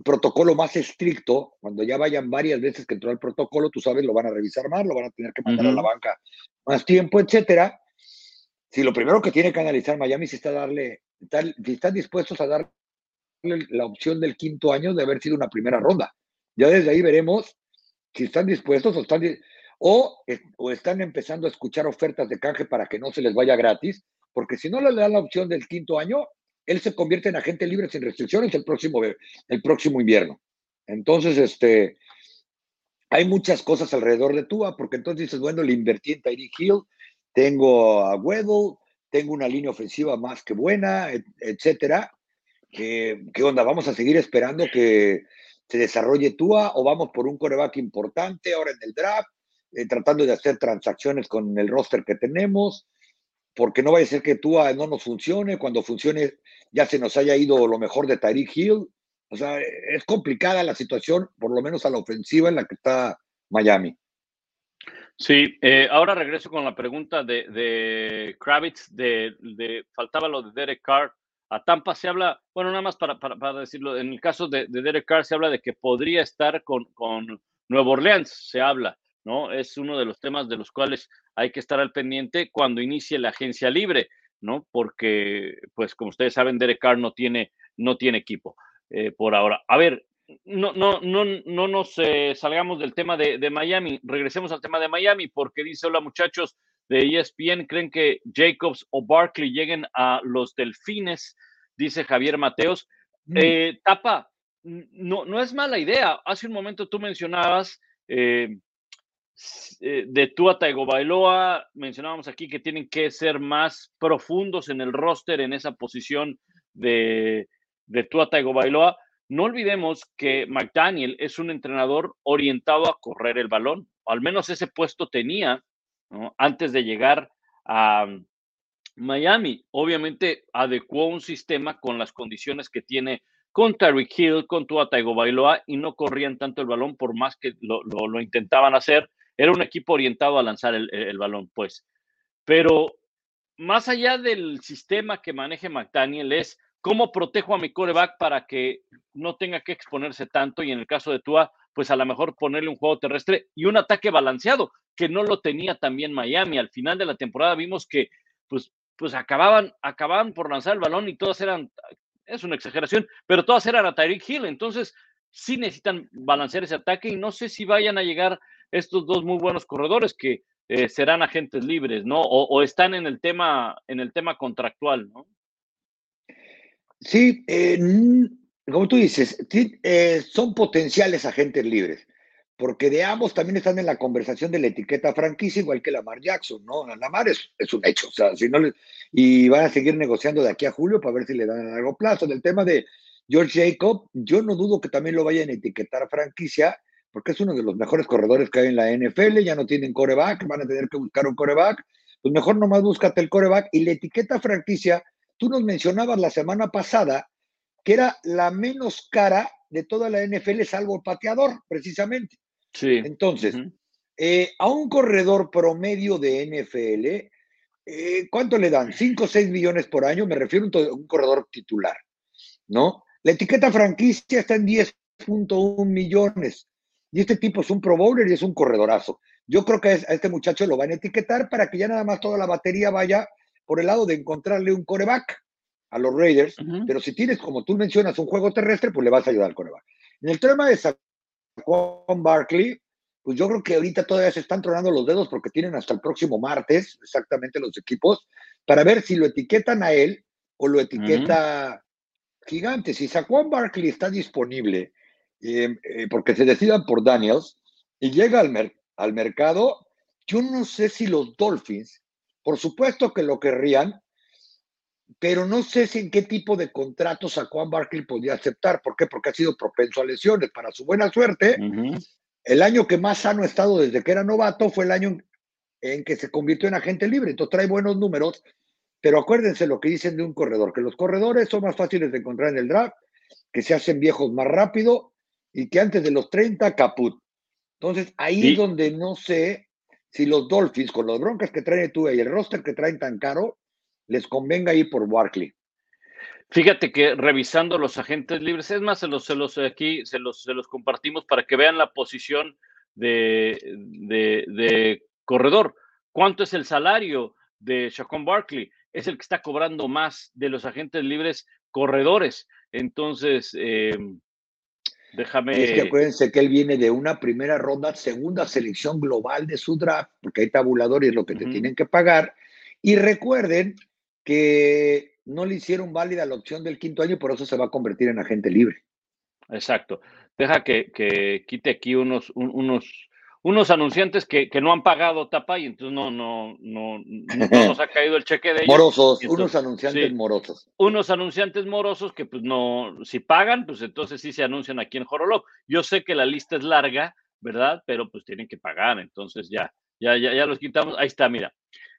protocolo más estricto, cuando ya vayan varias veces que entró el protocolo, tú sabes, lo van a revisar más, lo van a tener que mandar a la banca más tiempo, etcétera. Si lo primero que tiene que analizar Miami si está darle, si están dispuestos a darle la opción del quinto año de haber sido una primera ronda. Ya desde ahí veremos si están dispuestos o están o, están empezando a escuchar ofertas de canje para que no se les vaya gratis, porque si no le dan la opción del quinto año, él se convierte en agente libre sin restricciones el próximo, el próximo invierno. Entonces, este, hay muchas cosas alrededor de Tua, porque entonces dices, bueno, le invertí en Tyreek Hill, tengo a Weddle, tengo una línea ofensiva más que buena, etcétera. ¿Qué, ¿Qué onda? ¿Vamos a seguir esperando que se desarrolle Tua o vamos por un coreback importante ahora en el draft? Eh, tratando de hacer transacciones con el roster que tenemos, porque no vaya a ser que Tua no nos funcione, cuando funcione ya se nos haya ido lo mejor de Tyreek Hill. O sea, es complicada la situación, por lo menos a la ofensiva en la que está Miami. Sí, eh, ahora regreso con la pregunta de, de Kravitz, de, faltaba lo de Derek Carr. A Tampa se habla, bueno, nada más para, para, decirlo, en el caso de, Derek Carr se habla de que podría estar con, con Nueva Orleans, se habla. ¿no? Es uno de los temas de los cuales hay que estar al pendiente cuando inicie la agencia libre, ¿no? Porque, pues, como ustedes saben, Derek Carr no tiene, no tiene equipo eh, por ahora. A ver, no, no, no, no nos eh, salgamos del tema de, de, Miami, regresemos al tema de Miami, porque dice, hola muchachos de ESPN, ¿creen que Jacobs o Barkley lleguen a los Delfines? Dice Javier Mateos. Mm. Eh, tapa, no, no es mala idea. Hace un momento tú mencionabas eh, de Tua Bailoa mencionábamos aquí que tienen que ser más profundos en el roster en esa posición de, de Tua Bailoa No olvidemos que McDaniel es un entrenador orientado a correr el balón, al menos ese puesto tenía antes de llegar a mm, Miami. Obviamente adecuó un sistema con las condiciones que tiene con Tyreek Hill, con Tua Bailoa y no corrían tanto el balón por más que lo, intentaban hacer. Era un equipo orientado a lanzar el, el, balón, pues. Pero más allá del sistema que maneje McDaniel es cómo protejo a mi coreback para que no tenga que exponerse tanto y en el caso de Tua, pues a lo mejor ponerle un juego terrestre y un ataque balanceado, que no lo tenía también Miami. Al final de la temporada vimos que pues, pues acababan, acababan por lanzar el balón y todas eran, es una exageración, pero todas eran a Tyreek Hill. Entonces, sí necesitan balancear ese ataque y no sé si vayan a llegar estos dos muy buenos corredores que eh, serán agentes libres, ¿no? O, están en el tema, en el tema contractual, ¿no? Sí, eh, como tú dices, eh, son potenciales agentes libres, porque de ambos también están en la conversación de la etiqueta franquicia, igual que Lamar Jackson, ¿no? Lamar es, es un hecho, o sea, si no y van a seguir negociando de aquí a julio para ver si le dan a largo plazo. Del tema de George Jacob, yo no dudo que también lo vayan a etiquetar franquicia, porque es uno de los mejores corredores que hay en la NFL, ya no tienen coreback, van a tener que buscar un coreback, pues mejor nomás búscate el coreback y la etiqueta franquicia, tú nos mencionabas la semana pasada que era la menos cara de toda la NFL, salvo el pateador, precisamente. Sí. Entonces, eh, a un corredor promedio de NFL, eh, ¿cuánto le dan? ¿5 o 6 millones por año? Me refiero a un, corredor titular, ¿no? La etiqueta franquicia está en 10.1 millones. Y este tipo es un pro bowler y es un corredorazo. Yo creo que a este muchacho lo van a etiquetar para que ya nada más toda la batería vaya por el lado de encontrarle un coreback a los Raiders, pero si tienes, como tú mencionas, un juego terrestre, pues le vas a ayudar al coreback. En el tema de Saquon Barkley, pues yo creo que ahorita todavía se están tronando los dedos porque tienen hasta el próximo martes, exactamente los equipos, para ver si lo etiquetan a él o lo etiqueta gigante. Si Saquon Barkley está disponible, eh, eh, porque se decidan por Daniels, y llega al, al mercado, yo no sé si los Dolphins, por supuesto que lo querrían, pero no sé si en qué tipo de contratos a Juan Barkley podía aceptar. ¿Por qué? Porque ha sido propenso a lesiones. Para su buena suerte, el año que más sano ha estado desde que era novato fue el año en que se convirtió en agente libre. Entonces trae buenos números, pero acuérdense lo que dicen de un corredor, que los corredores son más fáciles de encontrar en el draft, que se hacen viejos más rápido y que antes de los 30 caput. Entonces ahí es donde no sé si los Dolphins, con los broncas que traen tú y el roster que traen tan caro, les convenga ir por Barkley. Fíjate que revisando los agentes libres, es más, se los, aquí se los, compartimos para que vean la posición de, corredor. ¿Cuánto es el salario de Shaquan Barkley? Es el que está cobrando más de los agentes libres corredores. Entonces, eh, déjame. Es que acuérdense que él viene de una primera ronda, segunda selección global de su draft, porque hay tabuladores lo que te tienen que pagar. Y recuerden que no le hicieron válida la opción del quinto año por eso se va a convertir en agente libre. Exacto. Deja que, quite aquí unos, unos, unos anunciantes que, no han pagado tapa y entonces no, no, no, nos ha caído el cheque de ellos. Morosos, unos anunciantes morosos. Unos anunciantes morosos que pues no, si pagan, pues entonces sí se anuncian aquí en Jorolog. Yo sé que la lista es larga, ¿verdad? Pero pues tienen que pagar, entonces ya, ya, ya, ya los quitamos. Ahí está, mira.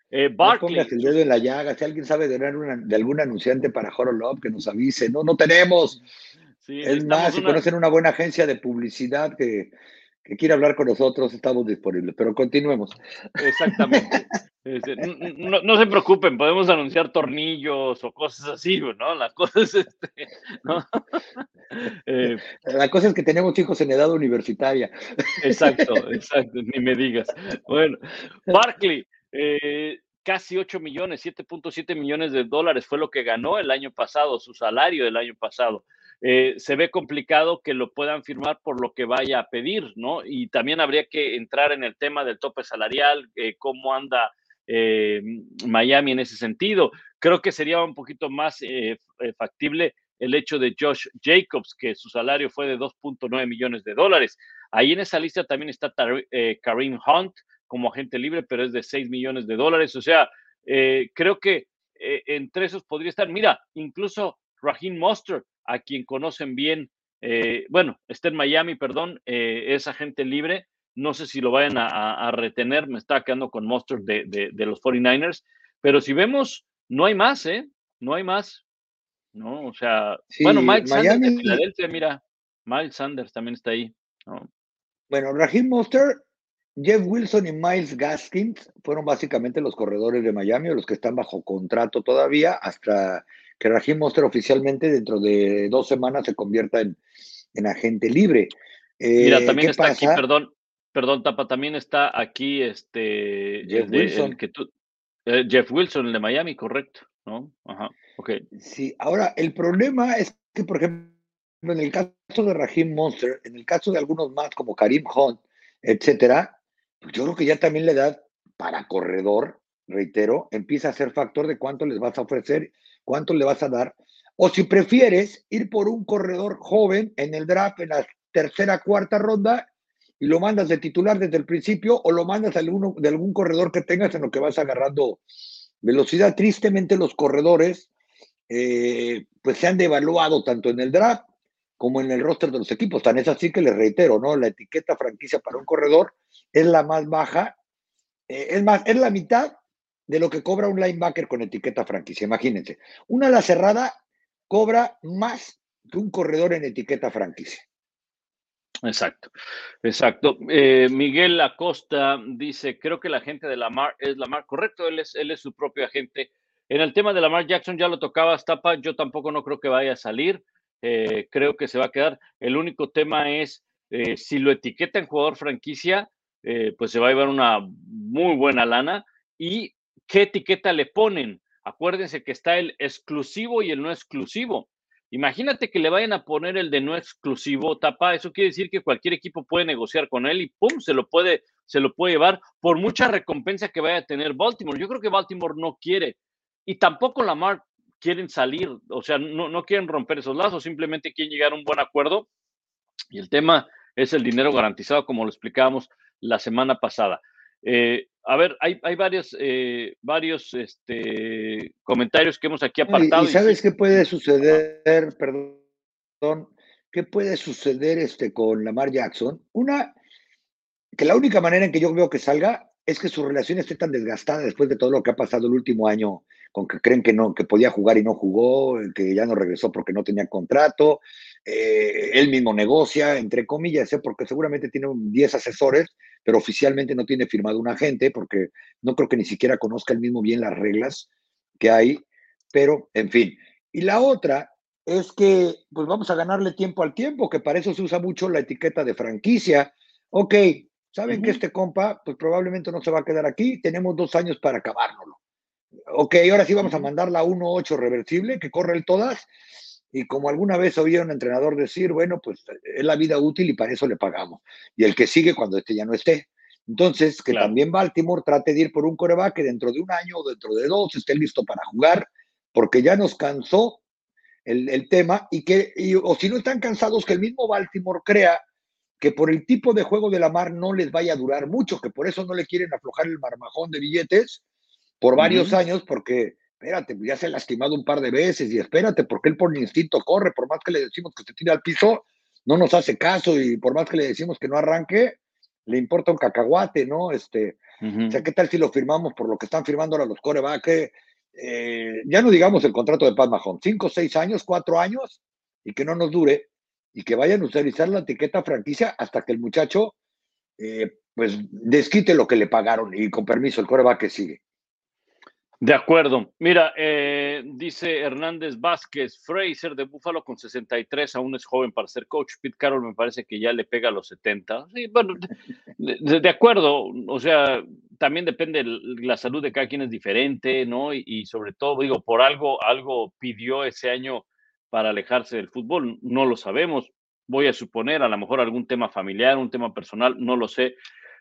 Eh. No el dedo en la llaga. Si alguien sabe de, de algún anunciante para Horolop, que nos avise. No, no tenemos. es más, si conocen una buena agencia de publicidad que, que quiere hablar con nosotros, estamos disponibles. Pero continuemos. Exactamente. Este, no, se preocupen, podemos anunciar tornillos o cosas así, ¿no? La cosa es este, eh, la cosa es que tenemos hijos en edad universitaria. Exacto, exacto, ni me digas. Bueno, Barkley, eh, casi 8 millones, 7.7 millones de dólares fue lo que ganó el año pasado, su salario del año pasado. Eh, se ve complicado que lo puedan firmar por lo que vaya a pedir, ¿no? Y también habría que entrar en el tema del tope salarial, eh, cómo anda Miami en ese sentido. Creo que sería un poquito más factible el hecho de Josh Jacobs, que su salario fue de 2.9 millones de dólares. Ahí en esa lista también está Kareem Hunt, como agente libre, pero es de 6 millones de dólares. O sea, eh, creo que eh, entre esos podría estar, mira, incluso Raheem Monster, a quien conocen bien, eh, bueno, está en Miami, perdón, es agente libre no sé si lo vayan a, retener, me está quedando con Monster de, los 49ers, pero si vemos, no hay más, ¿eh? No hay más, ¿no? O sea, bueno, Miles Sanders de Filadelfia, mira, Miles Sanders también está ahí, Bueno, Raheem Monster, Jeff Wilson y Miles Gaskins fueron básicamente los corredores de Miami, los que están bajo contrato todavía, hasta que Raheem Monster oficialmente dentro de dos semanas se convierta en, agente libre. Mira, eh, también está aquí, perdón, Perdón, Tapa, también está aquí este Jeff Wilson. que tú, eh, Jeff Wilson, el de Miami, correcto, ¿no? Ajá, ok. Sí, ahora el problema es que, por ejemplo, en el caso de Raheem Monster, en el caso de algunos más como Karim Hunt, etcétera, pues yo creo que ya también la edad para corredor, reitero, empieza a ser factor de cuánto les vas a ofrecer, cuánto le vas a dar, o si prefieres ir por un corredor joven en el draft en la tercera, cuarta ronda y lo mandas de titular desde el principio o lo mandas de, de algún corredor que tengas en lo que vas agarrando velocidad. Tristemente los corredores eh, pues se han devaluado tanto en el draft como en el roster de los equipos. Tan es así que les reitero, ¿no? La etiqueta franquicia para un corredor es la más baja, eh, es más, es la mitad de lo que cobra un linebacker con etiqueta franquicia. Imagínense, una ala cerrada cobra más que un corredor en etiqueta franquicia. Exacto, exacto. Eh, Miguel Acosta dice, creo que la gente de Lamar es Lamar, correcto, él es, él es su propio agente. En el tema de Lamar Jackson ya lo tocaba Stapa, yo tampoco no creo que vaya a salir, eh, creo que se va a quedar. El único tema es, eh, si lo etiqueta en jugador franquicia, pues se va a llevar una muy buena lana. ¿Y qué etiqueta le ponen? Acuérdense que está el exclusivo y el no exclusivo. Imagínate que le vayan a poner el de no exclusivo tapa, eso quiere decir que cualquier equipo puede negociar con él y pum, se lo puede, se lo puede llevar por mucha recompensa que vaya a tener Baltimore. Yo creo que Baltimore no quiere y tampoco Lamar quieren salir, o sea, no, no quieren romper esos lazos, simplemente quieren llegar a un buen acuerdo y el tema es el dinero garantizado, como lo explicábamos la semana pasada. Eh, a ver, hay, hay varios, eh, varios este, comentarios que hemos aquí apartado. ¿Y, sabes qué puede suceder? Perdón, ¿qué puede suceder este, con Lamar Jackson? Una, que la única manera en que yo veo que salga es que su relación esté tan desgastada después de todo lo que ha pasado el último año, con que creen que no, que podía jugar y no jugó, que ya no regresó porque no tenía contrato, eh, él mismo negocia, entre comillas, ¿eh? porque seguramente tiene 10 asesores, pero oficialmente no tiene firmado un agente, porque no creo que ni siquiera conozca él mismo bien las reglas que hay, pero en fin. Y la otra es que, pues vamos a ganarle tiempo al tiempo, que para eso se usa mucho la etiqueta de franquicia. Ok, saben que este compa, pues probablemente no se va a quedar aquí, tenemos dos años para acabárnoslo. Ok, ahora sí vamos a mandarla a 1-8 reversible, que corre el todas, y como alguna vez oía un entrenador decir, bueno, pues es la vida útil y para eso le pagamos. Y el que sigue cuando este ya no esté. Entonces, que también Baltimore trate de ir por un coreback que dentro de un año o dentro de dos esté listo para jugar, porque ya nos cansó el, tema y que, o si no están cansados, que el mismo Baltimore crea que por el tipo de juego de la mar no les vaya a durar mucho, que por eso no le quieren aflojar el marmajón de billetes por varios años, porque espérate, pues, ya se ha lastimado un par de veces y espérate, porque él por instinto corre, por más que le decimos que se tire al piso, no nos hace caso y por más que le decimos que no arranque, le importa un cacahuate, ¿no? Este, O sea, ¿qué tal si lo firmamos por lo que están firmando ahora los corebacks? Eh, ya no digamos el contrato de Pat Mahomes, cinco, seis años, cuatro años, y que no nos dure, y que vayan a utilizar la etiqueta franquicia hasta que el muchacho, eh, pues, desquite lo que le pagaron y con permiso el coreback que sigue. De acuerdo. Mira, eh, dice Hernández Vázquez, Fraser de Búfalo con 63, aún es joven para ser coach. Pete Carroll me parece que ya le pega a los 70. Sí, bueno, de, acuerdo. O sea, también depende, la salud de cada quien es diferente, ¿no? Y, sobre todo, digo, por algo, algo pidió ese año para alejarse del fútbol. No lo sabemos. Voy a suponer, a lo mejor algún tema familiar, un tema personal, no lo sé.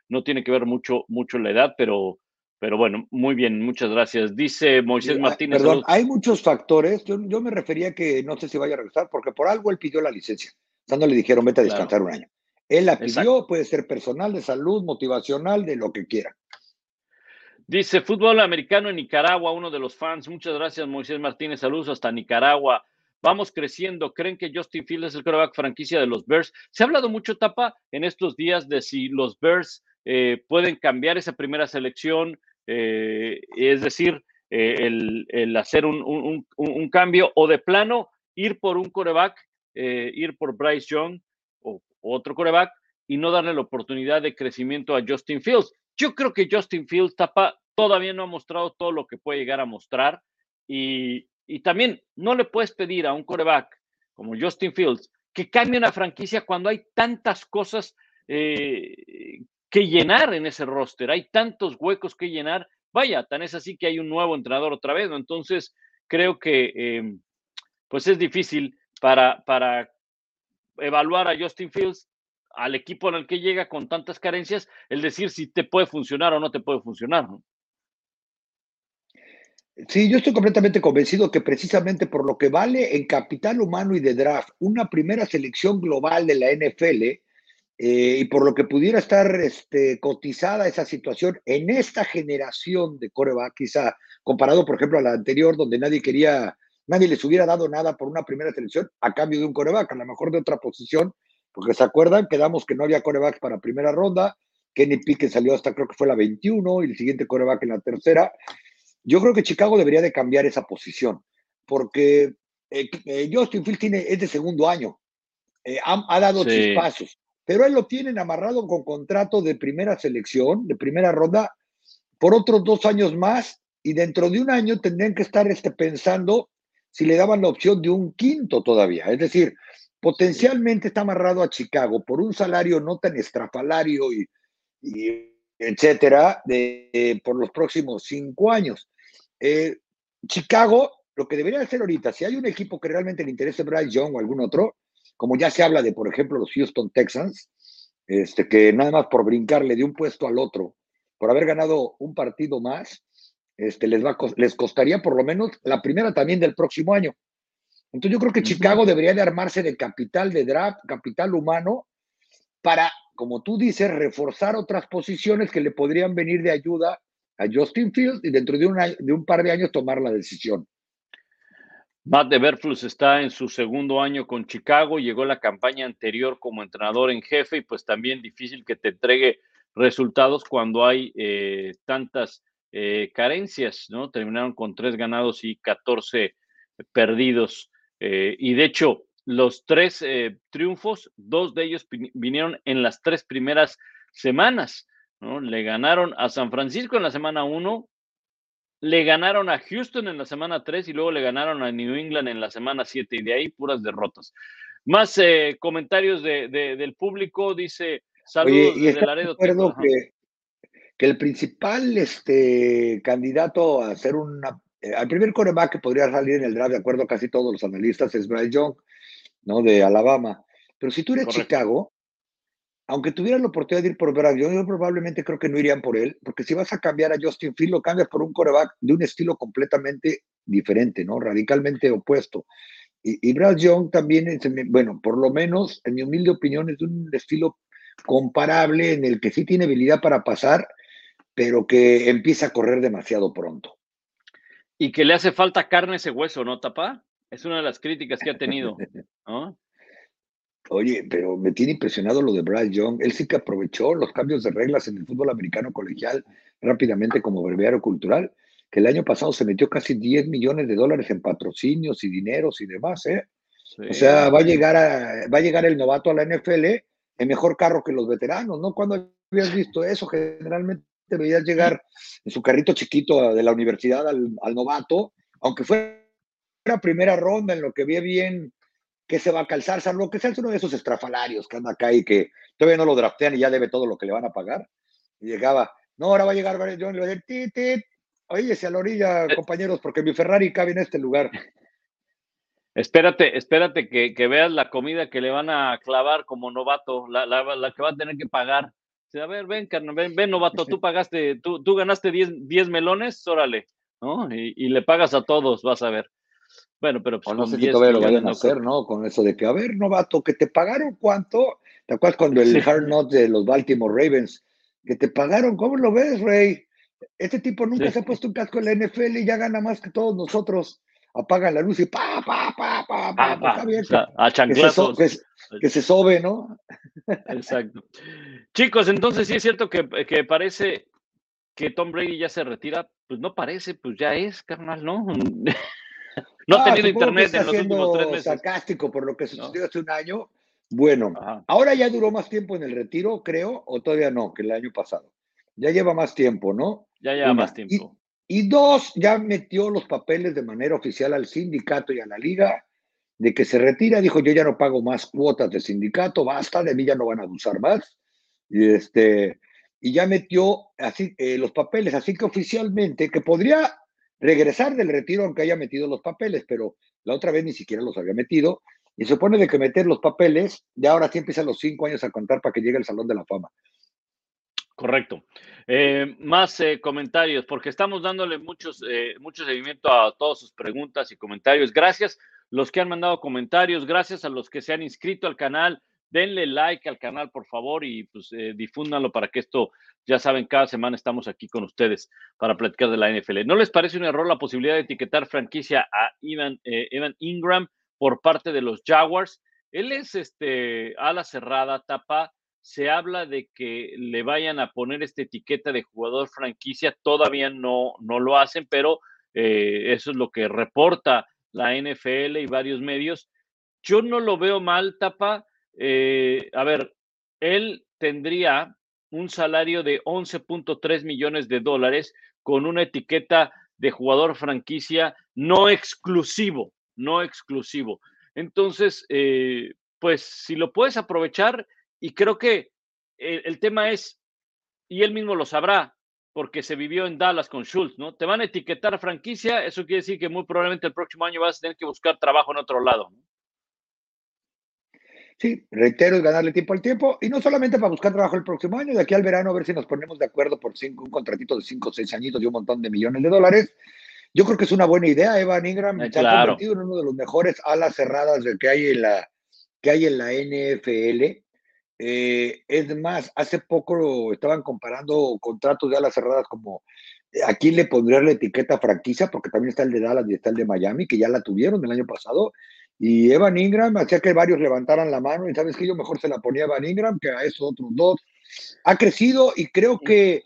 No tiene que ver mucho, mucho la edad, pero pero bueno, muy bien, muchas gracias. Dice Moisés Martínez. Perdón, hay muchos factores. Yo, me refería que no sé si vaya a regresar, porque por algo él pidió la licencia. Cuando le dijeron, vete a descansar un año. Él la pidió, puede ser personal, de salud, motivacional, de lo que quiera. Dice fútbol americano en Nicaragua, uno de los fans. Muchas gracias, Moisés Martínez. Saludos hasta Nicaragua. vamos creciendo, creen que Justin Fields es el quarterback franquicia de los Bears. Se ha hablado mucho, Tapa, en estos días de si los Bears eh, pueden cambiar esa primera selección, eh, es decir, eh, el, hacer un, cambio o de plano ir por un coreback, ir por Bryce Young o otro coreback y no darle la oportunidad de crecimiento a Justin Fields. Yo creo que Justin Fields todavía no ha mostrado todo lo que puede llegar a mostrar y, también no le puedes pedir a un coreback como Justin Fields que cambie una franquicia cuando hay tantas cosas eh, que llenar en ese roster, hay tantos huecos que llenar. Vaya, tan es así que hay un nuevo entrenador otra vez, ¿no? Entonces, creo que em, pues es difícil para, para evaluar a Justin Fields al equipo en el que llega con tantas carencias, el decir si te puede funcionar o no te puede funcionar. Sí, yo estoy completamente convencido que precisamente por lo que vale en capital humano y de draft una primera selección global de la NFL eh, y por lo que pudiera estar este, cotizada esa situación en esta generación de coreback, quizá comparado, por ejemplo, a la anterior, donde nadie quería, nadie les hubiera dado nada por una primera selección a cambio de un coreback, a lo mejor de otra posición, porque se acuerdan, quedamos que no había corebacks para primera ronda, Kenny Pickett salió hasta creo que fue la 21 y el siguiente coreback en la tercera. Yo creo que Chicago debería de cambiar esa posición, porque eh, eh, Justin Fields tiene, es de segundo año, eh, ha, dado sí. pasos, pero él lo tienen amarrado con contrato de primera selección, de primera ronda, por otros dos años más, y dentro de un año tendrían que estar este, pensando si le daban la opción de un quinto todavía. Es decir, potencialmente está amarrado a Chicago por un salario no tan estrafalario y, etcétera, de, por los próximos cinco años. Eh, Chicago, lo que debería hacer ahorita, si hay un equipo que realmente le interese Bryce Young o algún otro, como ya se habla de, por ejemplo, los Houston Texans, este, que nada más por brincarle de un puesto al otro, por haber ganado un partido más, este, les, va, les costaría por lo menos la primera también del próximo año. Entonces yo creo que Chicago debería de armarse de capital de draft, capital humano, para, como tú dices, reforzar otras posiciones que le podrían venir de ayuda a Justin Fields y dentro de un, de un par de años tomar la decisión. Matt de está en su segundo año con Chicago, llegó la campaña anterior como entrenador en jefe y pues también difícil que te entregue resultados cuando hay eh, tantas eh, carencias, ¿no? Terminaron con tres ganados y 14 perdidos. Eh, y de hecho, los tres eh, triunfos, dos de ellos vinieron en las tres primeras semanas. ¿no? Le ganaron a San Francisco en la semana uno, le ganaron a Houston en la semana tres y luego le ganaron a New England en la semana siete y de ahí puras derrotas. Más eh, comentarios de, del público, dice saludos desde Laredo. Que, que el principal este, candidato a ser una eh, al primer coreback que podría salir en el draft, de acuerdo a casi todos los analistas, es Bryce Young, ¿no? De Alabama. Pero si tú eres Chicago, aunque tuvieras la oportunidad de ir por Bryce Young, yo probablemente creo que no irían por él, porque si vas a cambiar a Justin Field, lo cambias por un coreback de un estilo completamente diferente, ¿no? Radicalmente opuesto. Y, y Bryce Young también, es, bueno, por lo menos, en mi humilde opinión, es de un estilo comparable en el que sí tiene habilidad para pasar, pero que empieza a correr demasiado pronto. Y que le hace falta carne ese hueso, ¿no, Tapa? Es una de las críticas que ha tenido. Oye, pero me tiene impresionado lo de Bryce Young. Él sí que aprovechó los cambios de reglas en el fútbol americano colegial rápidamente como breviario cultural, que el año pasado se metió casi 10 millones de dólares en patrocinios y dineros y demás, ¿eh? O sea, va a llegar a, va a llegar el novato a la NFL en mejor carro que los veteranos, ¿no? ¿Cuándo habías visto eso? Generalmente te veías llegar en su carrito chiquito de la universidad al, novato, aunque fuera primera ronda en lo que ve bien que se va a calzar, salvo que sea uno de esos estrafalarios que anda acá y que todavía no lo draftean y ya debe todo lo que le van a pagar. Y llegaba, no, ahora va a llegar John y le va a decir, tit, oye, a la orilla, eh. compañeros, porque mi Ferrari cabe en este lugar. Espérate, espérate que, que, veas la comida que le van a clavar como novato, la, la, la que va a tener que pagar a ver, ven, carnal, ven, ven, novato, tú pagaste, tú, tú ganaste 10, melones, órale, ¿no? Y, le pagas a todos, vas a ver. Bueno, pero pues. no sé si todavía lo vayan a hacer, ¿no? Con eso de que, a ver, novato, que te pagaron cuánto. ¿Te acuerdas cuando el hard not de los Baltimore Ravens, que te pagaron, ¿cómo lo ves, Rey? Este tipo nunca se ha puesto un casco en la NFL y ya gana más que todos nosotros. apagan la luz y pa, pa, pa, pa, pa, pa, está bien. a chanclazos. Que se, que, se sobe, ¿no? Exacto. Chicos, entonces sí es cierto que, que parece que Tom Brady ya se retira, pues no parece, pues ya es, carnal, ¿no? No ha tenido internet en los últimos tres meses. sarcástico por lo que sucedió hace un año. Bueno, ahora ya duró más tiempo en el retiro, creo, o todavía no, que el año pasado. Ya lleva más tiempo, ¿no? Ya lleva más tiempo. Y, dos, ya metió los papeles de manera oficial al sindicato y a la liga de que se retira. Dijo, yo ya no pago más cuotas de sindicato, basta, de mí ya no van a abusar más. Y este, y ya metió así eh, los papeles, así que oficialmente, que podría regresar del retiro aunque haya metido los papeles, pero la otra vez ni siquiera los había metido, y se supone de que meter los papeles, ya ahora sí empiezan los cinco años a contar para que llegue al Salón de la Fama. Correcto. Eh, más eh, comentarios, porque estamos dándole muchos, mucho seguimiento a todas sus preguntas y comentarios. Gracias los que han mandado comentarios, gracias a los que se han inscrito al canal denle like al canal, por favor, y pues eh, difúndanlo para que esto, ya saben, cada semana estamos aquí con ustedes para platicar de la NFL. ¿No les parece un error la posibilidad de etiquetar franquicia a Evan, eh, Evan Ingram por parte de los Jaguars? Él es este ala cerrada, tapa. Se habla de que le vayan a poner esta etiqueta de jugador franquicia. Todavía no, no lo hacen, pero eh, eso es lo que reporta la NFL y varios medios. Yo no lo veo mal, tapa eh, a ver, él tendría un salario de 11.3 millones de dólares con una etiqueta de jugador franquicia no exclusivo, no exclusivo. Entonces, eh, pues si lo puedes aprovechar, y creo que el, el, tema es, y él mismo lo sabrá, porque se vivió en Dallas con Schultz, ¿no? Te van a etiquetar franquicia, eso quiere decir que muy probablemente el próximo año vas a tener que buscar trabajo en otro lado. ¿no? Sí, reitero, es ganarle tiempo al tiempo y no solamente para buscar trabajo el próximo año, de aquí al verano a ver si nos ponemos de acuerdo por cinco, un contratito de cinco o seis añitos y un montón de millones de dólares. Yo creo que es una buena idea. Evan Ingram se ha convertido en uno de los mejores alas cerradas que hay en la, que hay en la NFL. Eh, es más, hace poco estaban comparando contratos de alas cerradas como eh, a quién le pondría la etiqueta franquicia, porque también está el de Dallas y está el de Miami, que ya la tuvieron el año pasado, y Evan Ingram hacía que varios levantaran la mano y sabes que yo mejor se la ponía a Evan Ingram que a esos otros dos. Ha crecido y creo que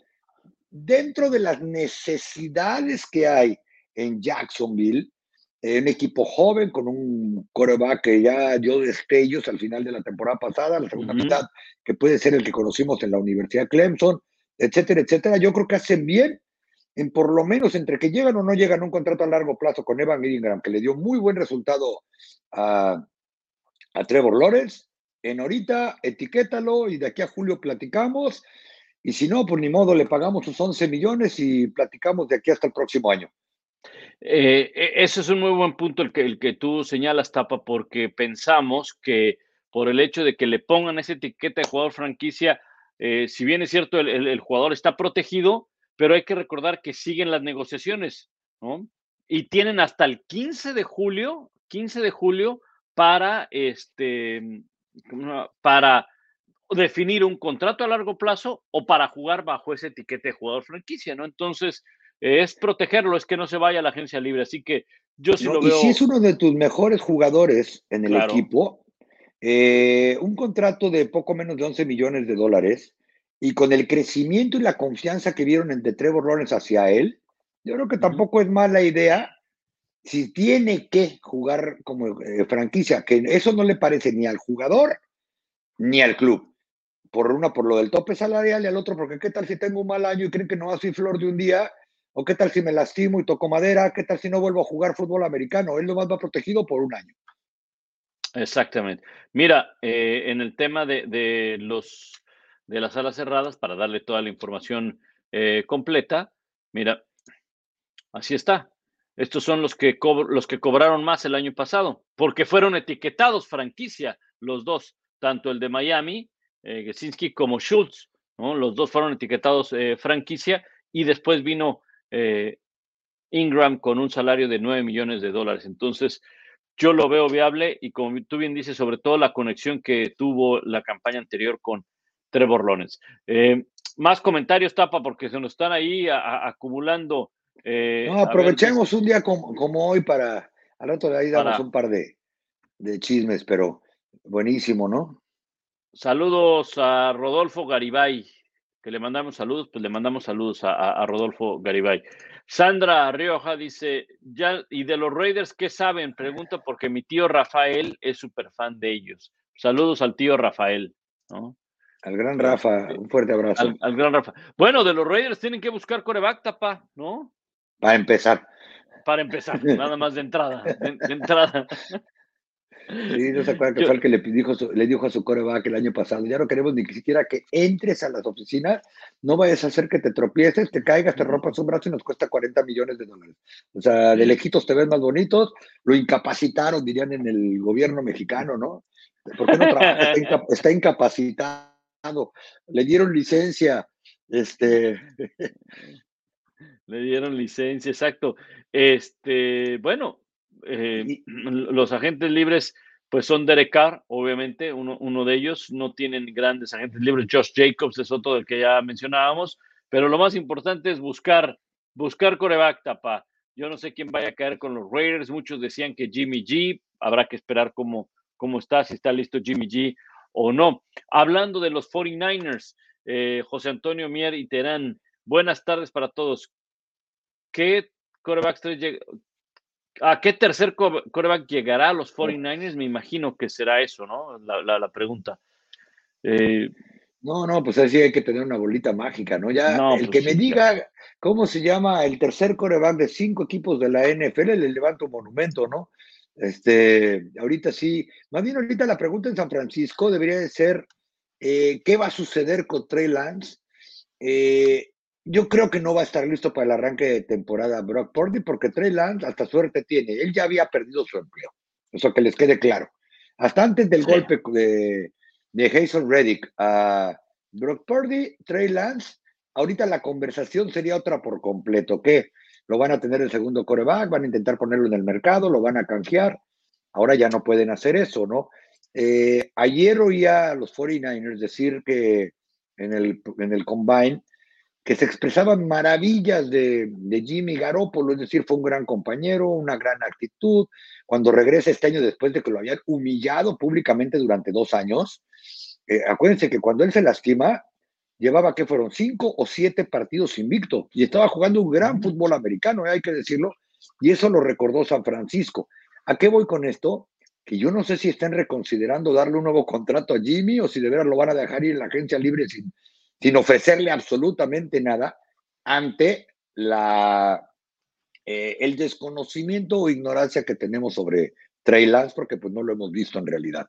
dentro de las necesidades que hay en Jacksonville, un equipo joven con un coreback que ya dio destellos al final de la temporada pasada, la segunda mitad, que puede ser el que conocimos en la Universidad Clemson, etcétera, etcétera. Yo creo que hacen bien en por lo menos entre que llegan o no llegan un contrato a largo plazo con Evan Ingram, que le dio muy buen resultado a, Trevor Lawrence. En ahorita, etiquétalo y de aquí a julio platicamos. Y si no, pues ni modo, le pagamos sus 11 millones y platicamos de aquí hasta el próximo año. Eh, e, ese es un muy buen punto el que, el que tú señalas, Tapa, porque pensamos que por el hecho de que le pongan esa etiqueta de jugador franquicia, eh, si bien es cierto, el, jugador está protegido, pero hay que recordar que siguen las negociaciones, ¿no? Y tienen hasta el 15 de julio 15 de julio para, este, para definir un contrato a largo plazo o para jugar bajo ese etiquete de jugador franquicia, ¿no? Entonces, es protegerlo, es que no se vaya a la agencia libre. Así que yo sí lo veo. Y si es uno de tus mejores jugadores en el equipo, eh, un contrato de poco menos de 11 millones de dólares y con el crecimiento y la confianza que vieron entre Trevor Lawrence hacia él, yo creo que tampoco es mala idea si tiene que jugar como eh, franquicia, que eso no le parece ni al jugador ni al club. Por una, por lo del tope salarial y al otro, porque qué tal si tengo un mal año y creen que no soy flor de un día, o qué tal si me lastimo y toco madera, qué tal si no vuelvo a jugar fútbol americano. Él lo más va protegido por un año. Exactamente. Mira, eh, en el tema de, los de las salas cerradas, para darle toda la información eh, completa, mira, así está. Estos son los que, los que cobraron más el año pasado, porque fueron etiquetados franquicia los dos, tanto el de Miami, eh, como Schultz. ¿no? Los dos fueron etiquetados eh, franquicia y después vino eh, Ingram con un salario de 9 millones de dólares. Entonces, yo lo veo viable y como tú bien dices, sobre todo la conexión que tuvo la campaña anterior con Trevor Lawrence. más comentarios, Tapa, porque se nos están ahí acumulando eh, no, aprovechemos un día como, hoy para Al rato de ahí damos un par de, de chismes, pero buenísimo, ¿no? Saludos a Rodolfo Garibay, que le mandamos saludos, pues le mandamos saludos a, Rodolfo Garibay. Sandra Rioja dice, ya, ¿y de los Raiders qué saben? Pregunta porque mi tío Rafael es súper fan de ellos. Saludos al tío Rafael, ¿no? Al gran Rafa, este, un fuerte abrazo. Al, gran Rafa. Bueno, de los Raiders tienen que buscar coreback, tapa, ¿no? Para empezar. Para empezar, nada más de entrada. De, entrada. Sí, no se acuerda que fue el que le dijo, le dijo a su coreback el año pasado, ya no queremos ni siquiera que entres a las oficinas, no vayas a hacer que te tropieces, te caigas, te rompas un brazo y nos cuesta 40 millones de dólares. O sea, de lejitos te ven más bonitos, lo incapacitaron, dirían en el gobierno mexicano, ¿no? ¿Por qué no trabaja? Está, incapacitado. Le dieron licencia. Este. Le dieron licencia, exacto. Este, bueno, eh, los agentes libres, pues son Derek Carr, obviamente, uno, uno, de ellos. No tienen grandes agentes libres. Josh Jacobs es otro del que ya mencionábamos. Pero lo más importante es buscar, buscar coreback, tapa. Yo no sé quién vaya a caer con los Raiders. Muchos decían que Jimmy G. Habrá que esperar cómo, cómo está, si está listo Jimmy G o no. Hablando de los 49ers, eh, José Antonio Mier y Terán, buenas tardes para todos. ¿Qué coreback ¿A qué tercer coreback llegará a los 49ers? Me imagino que será eso, ¿no? La, pregunta. Eh, no, no, pues así hay que tener una bolita mágica, ¿no? Ya el pues que me diga cómo se llama el tercer coreback de cinco equipos de la NFL, le levanto un monumento, ¿no? Este, ahorita sí, más bien ahorita la pregunta en San Francisco debería de ser, eh, ¿qué va a suceder con Trey Lance? Eh, yo creo que no va a estar listo para el arranque de temporada Brock Purdy porque Trey Lance hasta suerte tiene. Él ya había perdido su empleo. Eso que les quede claro. Hasta antes del golpe de, de Jason Reddick a Brock Purdy, Trey Lance, ahorita la conversación sería otra por completo. ¿Qué? Lo van a tener el segundo coreback, van a intentar ponerlo en el mercado, lo van a canjear. Ahora ya no pueden hacer eso, ¿no? Eh, ayer oía a los 49ers decir que en el, en el combine que se expresaban maravillas de, Jimmy Garoppolo, es decir, fue un gran compañero, una gran actitud. Cuando regresa este año después de que lo habían humillado públicamente durante dos años, eh, acuérdense que cuando él se lastima, llevaba que fueron cinco o siete partidos invicto y estaba jugando un gran fútbol americano, ¿eh? hay que decirlo, y eso lo recordó San Francisco. ¿A qué voy con esto? Que yo no sé si están reconsiderando darle un nuevo contrato a Jimmy o si de veras lo van a dejar ir en la agencia libre sin, sin ofrecerle absolutamente nada ante la, eh, el desconocimiento o ignorancia que tenemos sobre Trey Lance, porque pues no lo hemos visto en realidad.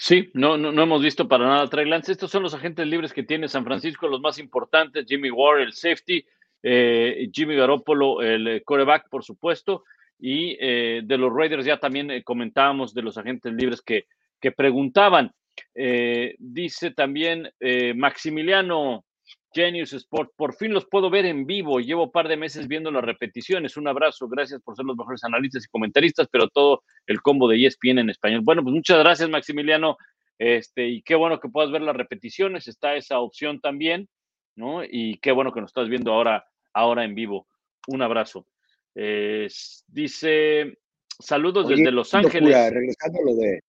Sí, no, no, hemos visto para nada Trey. Estos son los agentes libres que tiene San Francisco, los más importantes. Jimmy Ward, el safety, eh, Jimmy Garoppolo, el coreback, eh, por supuesto. Y eh, de los Raiders ya también comentábamos de los agentes libres que, que preguntaban. dice también Maximiliano Genius Sport. Por fin los puedo ver en vivo. Llevo un par de meses viendo las repeticiones. Un abrazo. Gracias por ser los mejores analistas y comentaristas, pero todo el combo de ESPN en español. Bueno, pues muchas gracias, Maximiliano. Este, y qué bueno que puedas ver las repeticiones. Está esa opción también, ¿no? Y qué bueno que nos estás viendo ahora, ahora en vivo. Un abrazo. dice, saludos desde Los Ángeles. regresando lo de,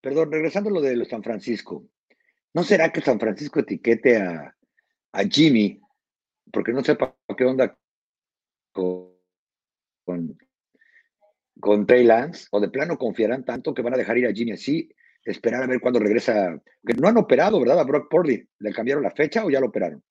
perdón, regresando a lo de San Francisco. ¿No será que San Francisco etiquete a, a Jimmy, porque no sepa qué onda con, con, Trey Lance, o de plano confiarán tanto que van a dejar ir a Jimmy así, esperar a ver cuándo regresa. Que no han operado, ¿verdad? A Brock Purdy. ¿Le cambiaron la fecha o ya lo operaron?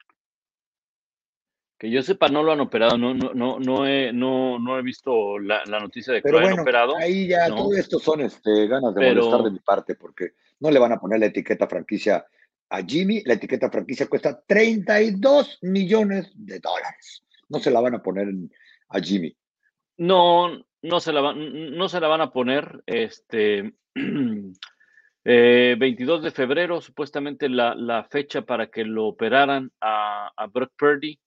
Que yo sepa, no lo han operado, no, no, no, no, he, no, no he visto la, noticia de que lo han operado. Ahí ya todo esto son este, ganas de molestar de mi parte, porque no le van a poner la etiqueta franquicia a Jimmy, la etiqueta franquicia cuesta 32 millones de dólares. No se la van a poner a Jimmy. No, no se la, no se la van a poner. Este 22 eh, de febrero, supuestamente la, fecha para que lo operaran a, a Brock Purdy,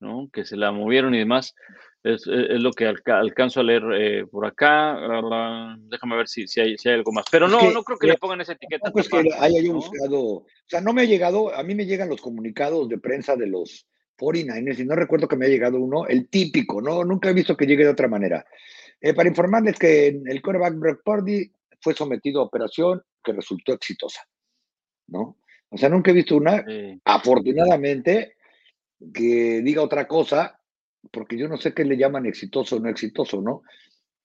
¿no? que se la movieron y demás. Es, lo que alcanzo a leer eh, por acá. déjame ver si, si, hay, si, hay, algo más. Pero no, no creo que le pongan esa etiqueta. No es que haya ¿no? buscado, o sea, no me ha llegado, a mí me llegan los comunicados de prensa de los 49ers y no recuerdo que me haya llegado uno, el típico, ¿no? Nunca he visto que llegue de otra manera. Eh, para informarles que el coreback Brock Purdy fue sometido a operación que resultó exitosa, ¿no? O sea, nunca he visto una, afortunadamente, que diga otra cosa, porque yo no sé qué le llaman exitoso o no exitoso, ¿no?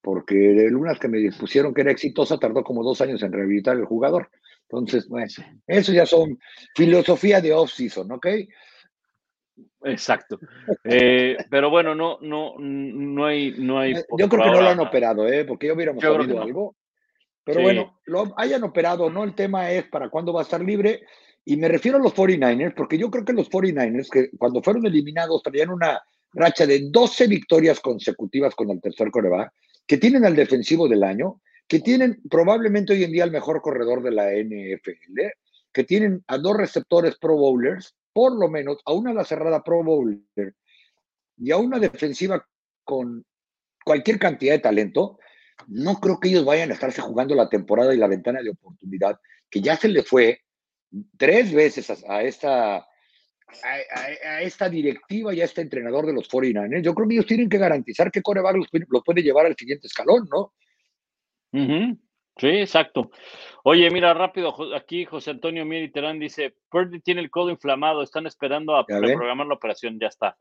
Porque de lunas que me dispusieron que era exitosa, tardó como dos años en rehabilitar el jugador. Entonces, bueno, eso ya son filosofía de off-season, ¿ok? Exacto. Eh, pero bueno, no, no, no hay, no hay. Eh, yo creo que no lo han operado, ¿eh? Porque yo hubiéramos sabido algo. Pero bueno, lo hayan operado, ¿no? El tema es para cuándo va a estar libre. Y me refiero a los 49ers, porque yo creo que los 49ers, que cuando fueron eliminados, traían una racha de 12 victorias consecutivas con el tercer coreback, que tienen al defensivo del año, que tienen probablemente hoy en día el mejor corredor de la NFL, que tienen a dos receptores pro bowlers, por lo menos a una la cerrada pro bowler y a una defensiva con cualquier cantidad de talento, no creo que ellos vayan a estarse jugando la temporada y la ventana de oportunidad, que ya se le fue tres veces a, esta, a, esta directiva y a este entrenador de los 49ers. Yo creo que ellos tienen que garantizar que Coreback los, los puede llevar al siguiente escalón, ¿no? Sí, exacto. Oye, mira, rápido, aquí José Antonio Terán dice, Purdy tiene el codo inflamado, están esperando a reprogramar la operación, ya está.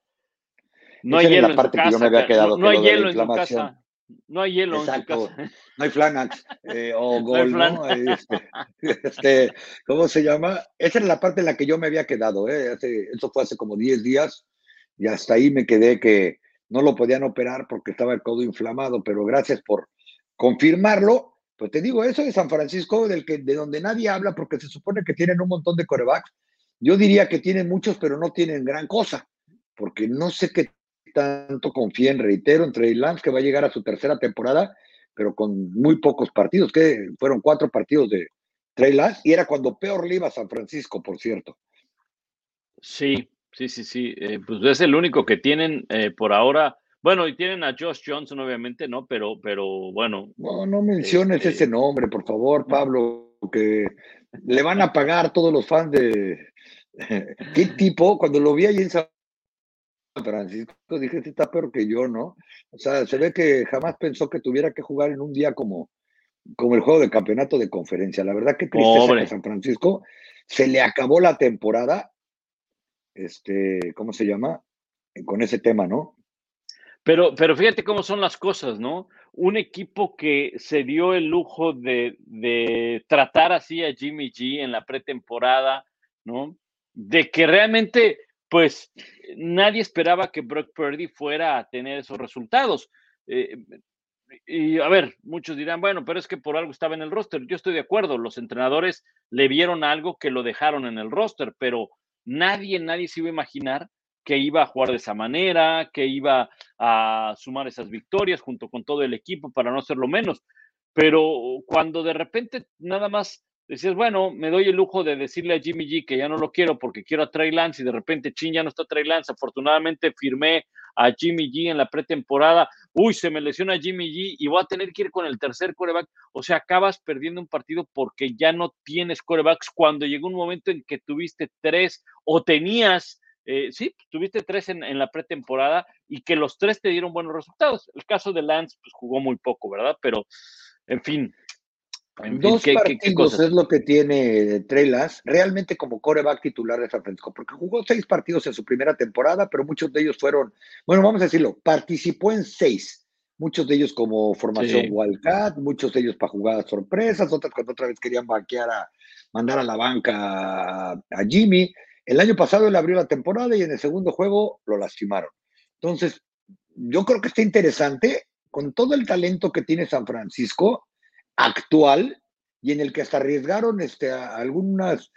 No hay hielo en tu casa. no, hay hielo en tu casa. No hay hielo en tu casa. No hay Flanax eh, o Gol, no, este, este, ¿Cómo se llama? Esa era la parte en la que yo me había quedado. ¿eh? eso fue hace como 10 días y hasta ahí me quedé que no lo podían operar porque estaba el codo inflamado, pero gracias por confirmarlo pues te digo, eso de San Francisco, del que, de donde nadie habla, porque se supone que tienen un montón de corebacks, yo diría que tienen muchos, pero no tienen gran cosa, porque no sé qué tanto confíen, reitero, en Trey Lance, que va a llegar a su tercera temporada, pero con muy pocos partidos, que fueron cuatro partidos de Trey Lance, y era cuando peor le iba a San Francisco, por cierto. Sí, sí, sí, sí, eh, pues es el único que tienen eh, por ahora bueno, y tienen a Josh Johnson, obviamente, ¿no? Pero, pero bueno. No, no menciones este ese nombre, por favor, Pablo, que le van a pagar todos los fans de. ¿Qué tipo? Cuando lo vi ahí en San Francisco, dije, este está peor que yo, ¿no? O sea, se ve que jamás pensó que tuviera que jugar en un día como, como el juego de campeonato de conferencia. La verdad que tristeza que San Francisco se le acabó la temporada, este, ¿cómo se llama? Con ese tema, ¿no? Pero, pero fíjate cómo son las cosas, ¿no? Un equipo que se dio el lujo de, de tratar así a Jimmy G en la pretemporada, ¿no? De que realmente, pues, nadie esperaba que Brock Purdy fuera a tener esos resultados. Eh, y a ver, muchos dirán, bueno, pero es que por algo estaba en el roster. Yo estoy de acuerdo, los entrenadores le vieron algo que lo dejaron en el roster, pero nadie, nadie se iba a imaginar que iba a jugar de esa manera, que iba a sumar esas victorias junto con todo el equipo para no hacerlo menos. Pero cuando de repente nada más decías, bueno, me doy el lujo de decirle a Jimmy G que ya no lo quiero porque quiero a Trey Lance y de repente, chin, ya no está Trey Lance. Afortunadamente firmé a Jimmy G en la pretemporada. Uy, se me lesiona Jimmy G y voy a tener que ir con el tercer coreback. O sea, acabas perdiendo un partido porque ya no tienes corebacks cuando llegó un momento en que tuviste tres o tenías eh, sí, tuviste tres en, la pretemporada y que los tres te dieron buenos resultados. El caso de Lance, pues jugó muy poco, ¿verdad? Pero, en fin. Dos partidos es lo que tiene Trey Lance, realmente como coreback titular de San Francisco, porque jugó seis partidos en su primera temporada, pero muchos de ellos fueron, bueno, vamos a decirlo, participó en seis, muchos de ellos como formación Wildcat, muchos de ellos para jugadas sorpresas, otras cuando otra vez querían banquear a, mandar a la banca a Jimmy, el año pasado él abrió la temporada y en el segundo juego lo lastimaron. Entonces, yo creo que está interesante con todo el talento que tiene San Francisco actual y en el que hasta arriesgaron este, algunas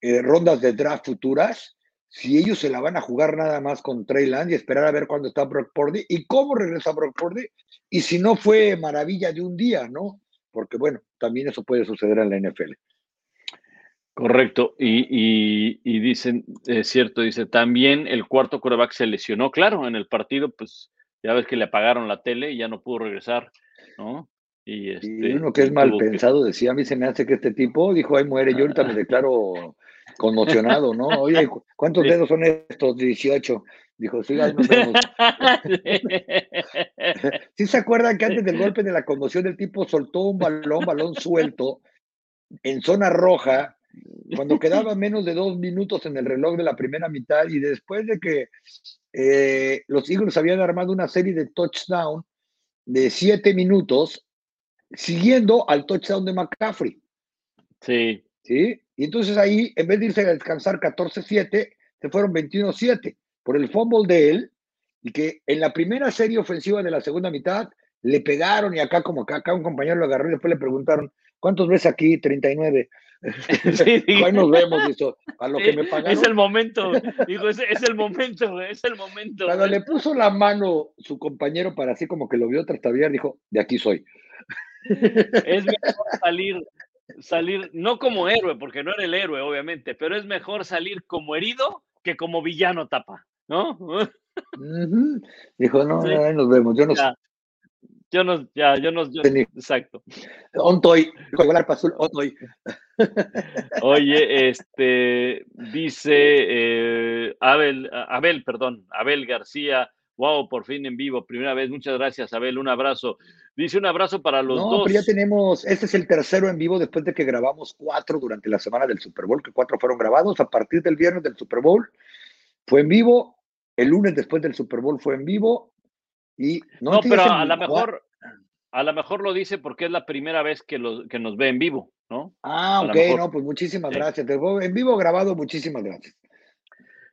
eh, rondas de draft futuras, si ellos se la van a jugar nada más con Trey Land y esperar a ver cuándo está Brock Purdy y cómo regresa Brock Purdy y si no fue maravilla de un día, ¿no? Porque bueno, también eso puede suceder en la NFL. Correcto. Y, y, dicen, es cierto, dice, también el cuarto coreback se lesionó, claro, en el partido, pues ya ves que le apagaron la tele y ya no pudo regresar, ¿no? Y, este, uno que es mal pensado decía, a mí se me hace que este tipo dijo, ay, muere, yo ahorita me declaro conmocionado, ¿no? Oye, ¿cuántos dedos son estos? 18. Dijo, sí, ahí nos vemos. ¿Sí se acuerdan que antes del golpe de la conmoción el tipo soltó un balón, balón suelto, en zona roja, cuando quedaba menos de dos minutos en el reloj de la primera mitad y después de que eh, los Eagles habían armado una serie de touchdown de siete minutos, siguiendo al touchdown de McCaffrey. Sí. ¿Sí? Y entonces ahí, en vez de irse a descansar 14-7, se fueron 21-7 por el fumble de él y que en la primera serie ofensiva de la segunda mitad le pegaron y acá como acá, acá un compañero lo agarró y después le preguntaron, ¿cuántos ves aquí? 39. Sí, Ahí nos vemos, a lo que me pagaron. Es el momento, dijo, es, es, el momento, es el momento. Cuando le puso la mano su compañero para así como que lo vio trastabillar, dijo, de aquí soy. Es mejor salir, salir, no como héroe, porque no era el héroe, obviamente, pero es mejor salir como herido que como villano tapa, ¿no? Dijo, no, ahí nos vemos. Yo no, yo no, ya, yo no, yo, exacto. Ontoy, Oye, este, dice eh, Abel, Abel, perdón, Abel García, wow, por fin en vivo, primera vez, muchas gracias, Abel, un abrazo. Dice un abrazo para los no, dos. Pero ya tenemos, este es el tercero en vivo después de que grabamos cuatro durante la semana del Super Bowl, que cuatro fueron grabados. A partir del viernes del Super Bowl fue en vivo, el lunes después del Super Bowl fue en vivo, y no, pero a lo mejor, a lo mejor lo dice porque es la primera vez que, lo, que nos ve en vivo, ¿no? Ah, ok, no, pues muchísimas gracias. En vivo grabado, muchísimas gracias.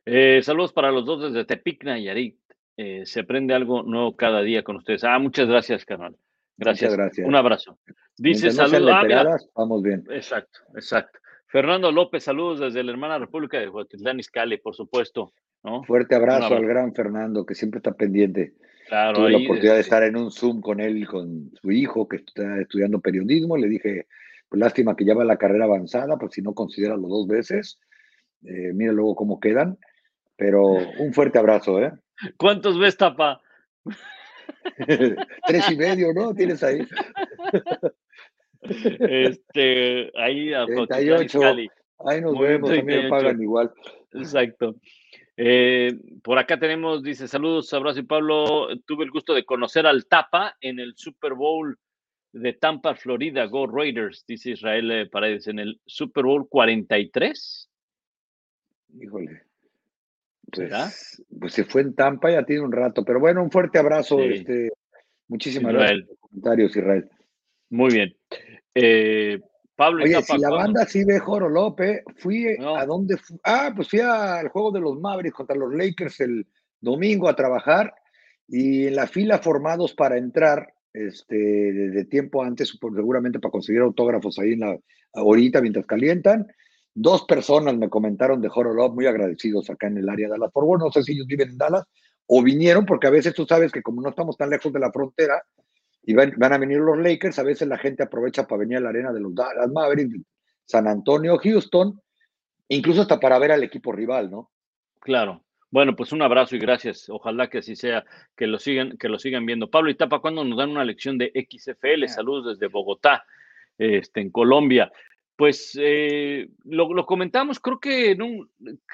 Eh, saludos para los dos desde Tepic, Nayarit. Eh, se aprende algo nuevo cada día con ustedes. Ah, muchas gracias, carnal. Gracias. gracias. Un abrazo. Dice saludos. Ah, vamos bien. Exacto, exacto. Fernando López, saludos desde la hermana República de Huatitlán Izcalli, por supuesto. ¿no? Fuerte abrazo, al gran Fernando, que siempre está pendiente. Claro, Tuve la oportunidad de estar en un Zoom con él, con su hijo que está estudiando periodismo. Le dije, pues lástima que lleva la carrera avanzada, pues si no considera los dos veces. Eh, mira luego cómo quedan. Pero un fuerte abrazo, ¿eh? ¿Cuántos ves, Tapa? Tres y medio, ¿no? Tienes ahí. este, ahí a 38. Ahí nos vemos, también me pagan igual. Exacto. Eh, por acá tenemos, dice, saludos, abrazo y Pablo, tuve el gusto de conocer al Tapa en el Super Bowl de Tampa, Florida, Go Raiders, dice Israel eh, Paredes, en el Super Bowl 43. Híjole. Pues, pues, se fue en Tampa, ya tiene un rato, pero bueno, un fuerte abrazo. Este, muchísimas gracias por los comentarios, Israel. Muy bien. Eh, Pablo Oye, si la banda sí ve Joro López, fui a dónde Ah, pues fui al juego de los Mavericks contra los Lakers el domingo a trabajar y en la fila formados para entrar este, de, tiempo antes, seguramente para conseguir autógrafos ahí en la ahorita mientras calientan. Dos personas me comentaron de López, muy agradecidos acá en el área de Dallas. Por bueno, no sé si ellos viven en Dallas o vinieron, porque a veces tú sabes que como no estamos tan lejos de la frontera, y van, a venir los Lakers, a veces la gente aprovecha para venir a la arena de los Dallas Mavericks, San Antonio, Houston, incluso hasta para ver al equipo rival, ¿no? Claro. Bueno, pues un abrazo y gracias. Ojalá que así sea, que lo sigan, que lo sigan viendo. Pablo y Tapa, ¿cuándo nos dan una lección de XFL? Saludos desde Bogotá, este, en Colombia. Pues eh, lo, comentamos, creo que en un,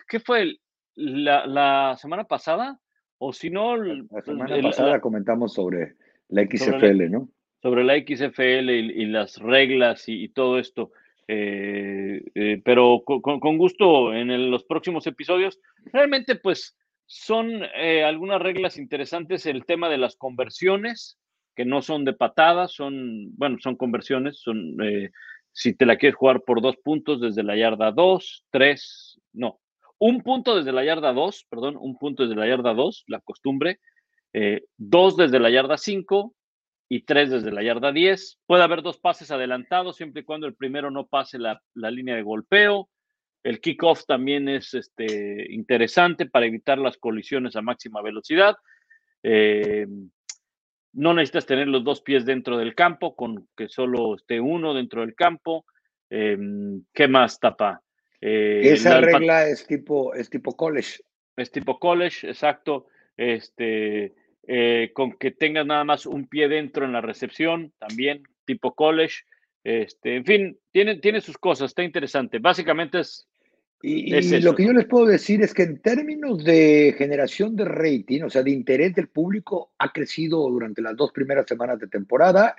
¿qué fue? La, la semana pasada, o si no, la semana pasada comentamos sobre la XFL, ¿no? Sobre la XFL y, las reglas y, todo esto. Eh, eh, pero con, gusto en los próximos episodios. Realmente, pues, son eh, algunas reglas interesantes. El tema de las conversiones, que no son de patadas, son, bueno, son conversiones, son, si te la quieres jugar por dos puntos desde la yarda 2, 3, no, un punto desde la yarda 2, perdón, un punto desde la yarda 2, la costumbre, eh, dos desde la yarda 5 y tres desde la yarda 10. Puede haber dos pases adelantados siempre y cuando el primero no pase la, línea de golpeo. El kickoff también es este, interesante para evitar las colisiones a máxima velocidad. Eh, no necesitas tener los dos pies dentro del campo, con que solo esté uno dentro del campo. Eh, ¿Qué más, Tapa? Esa regla es tipo, es tipo college. Es tipo college, exacto este, eh, con que tengas nada más un pie dentro en la recepción, también tipo college. Este, en fin, tiene, tiene sus cosas, está interesante. Básicamente es Y, lo que yo les puedo decir es que en términos de generación de rating, o sea, de interés del público, ha crecido durante las dos primeras semanas de temporada.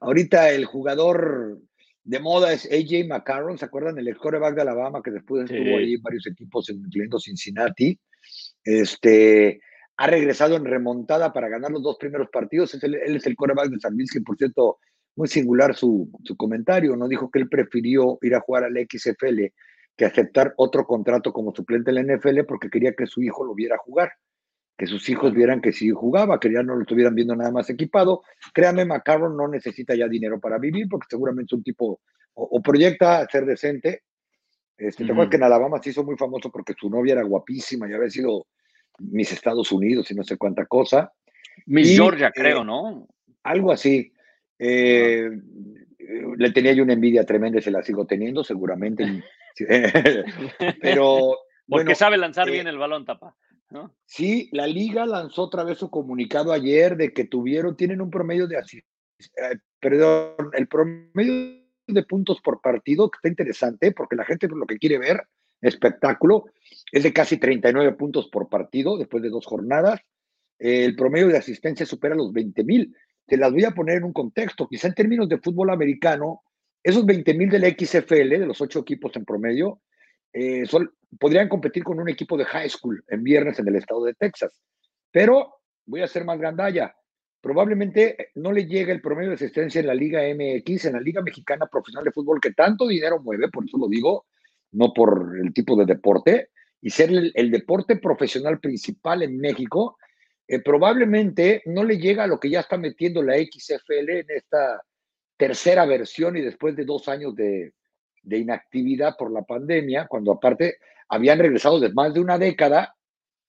Ahorita el jugador de moda es AJ McCarron, ¿se acuerdan? El coreback de Alabama que después estuvo ahí en varios equipos, incluyendo Cincinnati. Este, ha regresado en remontada para ganar los dos primeros partidos. él es el coreback de San Luis, que por cierto, muy singular su, su comentario, ¿no? Dijo que él prefirió ir a jugar al XFL que aceptar otro contrato como suplente en la NFL porque quería que su hijo lo viera jugar, que sus hijos vieran que sí jugaba, que ya no lo estuvieran viendo nada más equipado. Créame, McCarron no necesita ya dinero para vivir porque seguramente es un tipo o, proyecta ser decente. Este, Te acuerdas que en Alabama se hizo muy famoso porque su novia era guapísima y había sido mis Estados Unidos y no sé cuánta cosa. Miss Georgia, eh, creo, ¿no? Algo así. Eh, le tenía yo una envidia tremenda se la sigo teniendo, seguramente Pero. Porque sabe lanzar eh, bien el balón, tapa. ¿no? Sí, la liga lanzó otra vez su comunicado ayer de que tuvieron, tienen un promedio de eh, perdón, el promedio de puntos por partido, que está interesante, porque la gente lo que quiere ver, espectáculo, es de casi 39 puntos por partido después de dos jornadas. El promedio de asistencia supera los 20 mil. Te las voy a poner en un contexto. Quizá en términos de fútbol americano, esos 20 mil del XFL, de los ocho equipos en promedio, eh, podrían competir con un equipo de high school en viernes en el estado de Texas. Pero voy a ser más grandalla. Probablemente no le llegue el promedio de asistencia en la Liga MX, en la Liga Mexicana Profesional de Fútbol, que tanto dinero mueve, por eso lo digo, no por el tipo de deporte, y ser el, deporte profesional principal en México, eh, probablemente no le llega a lo que ya está metiendo la XFL en esta tercera versión y después de dos años de, inactividad por la pandemia, cuando aparte habían regresado de más de una década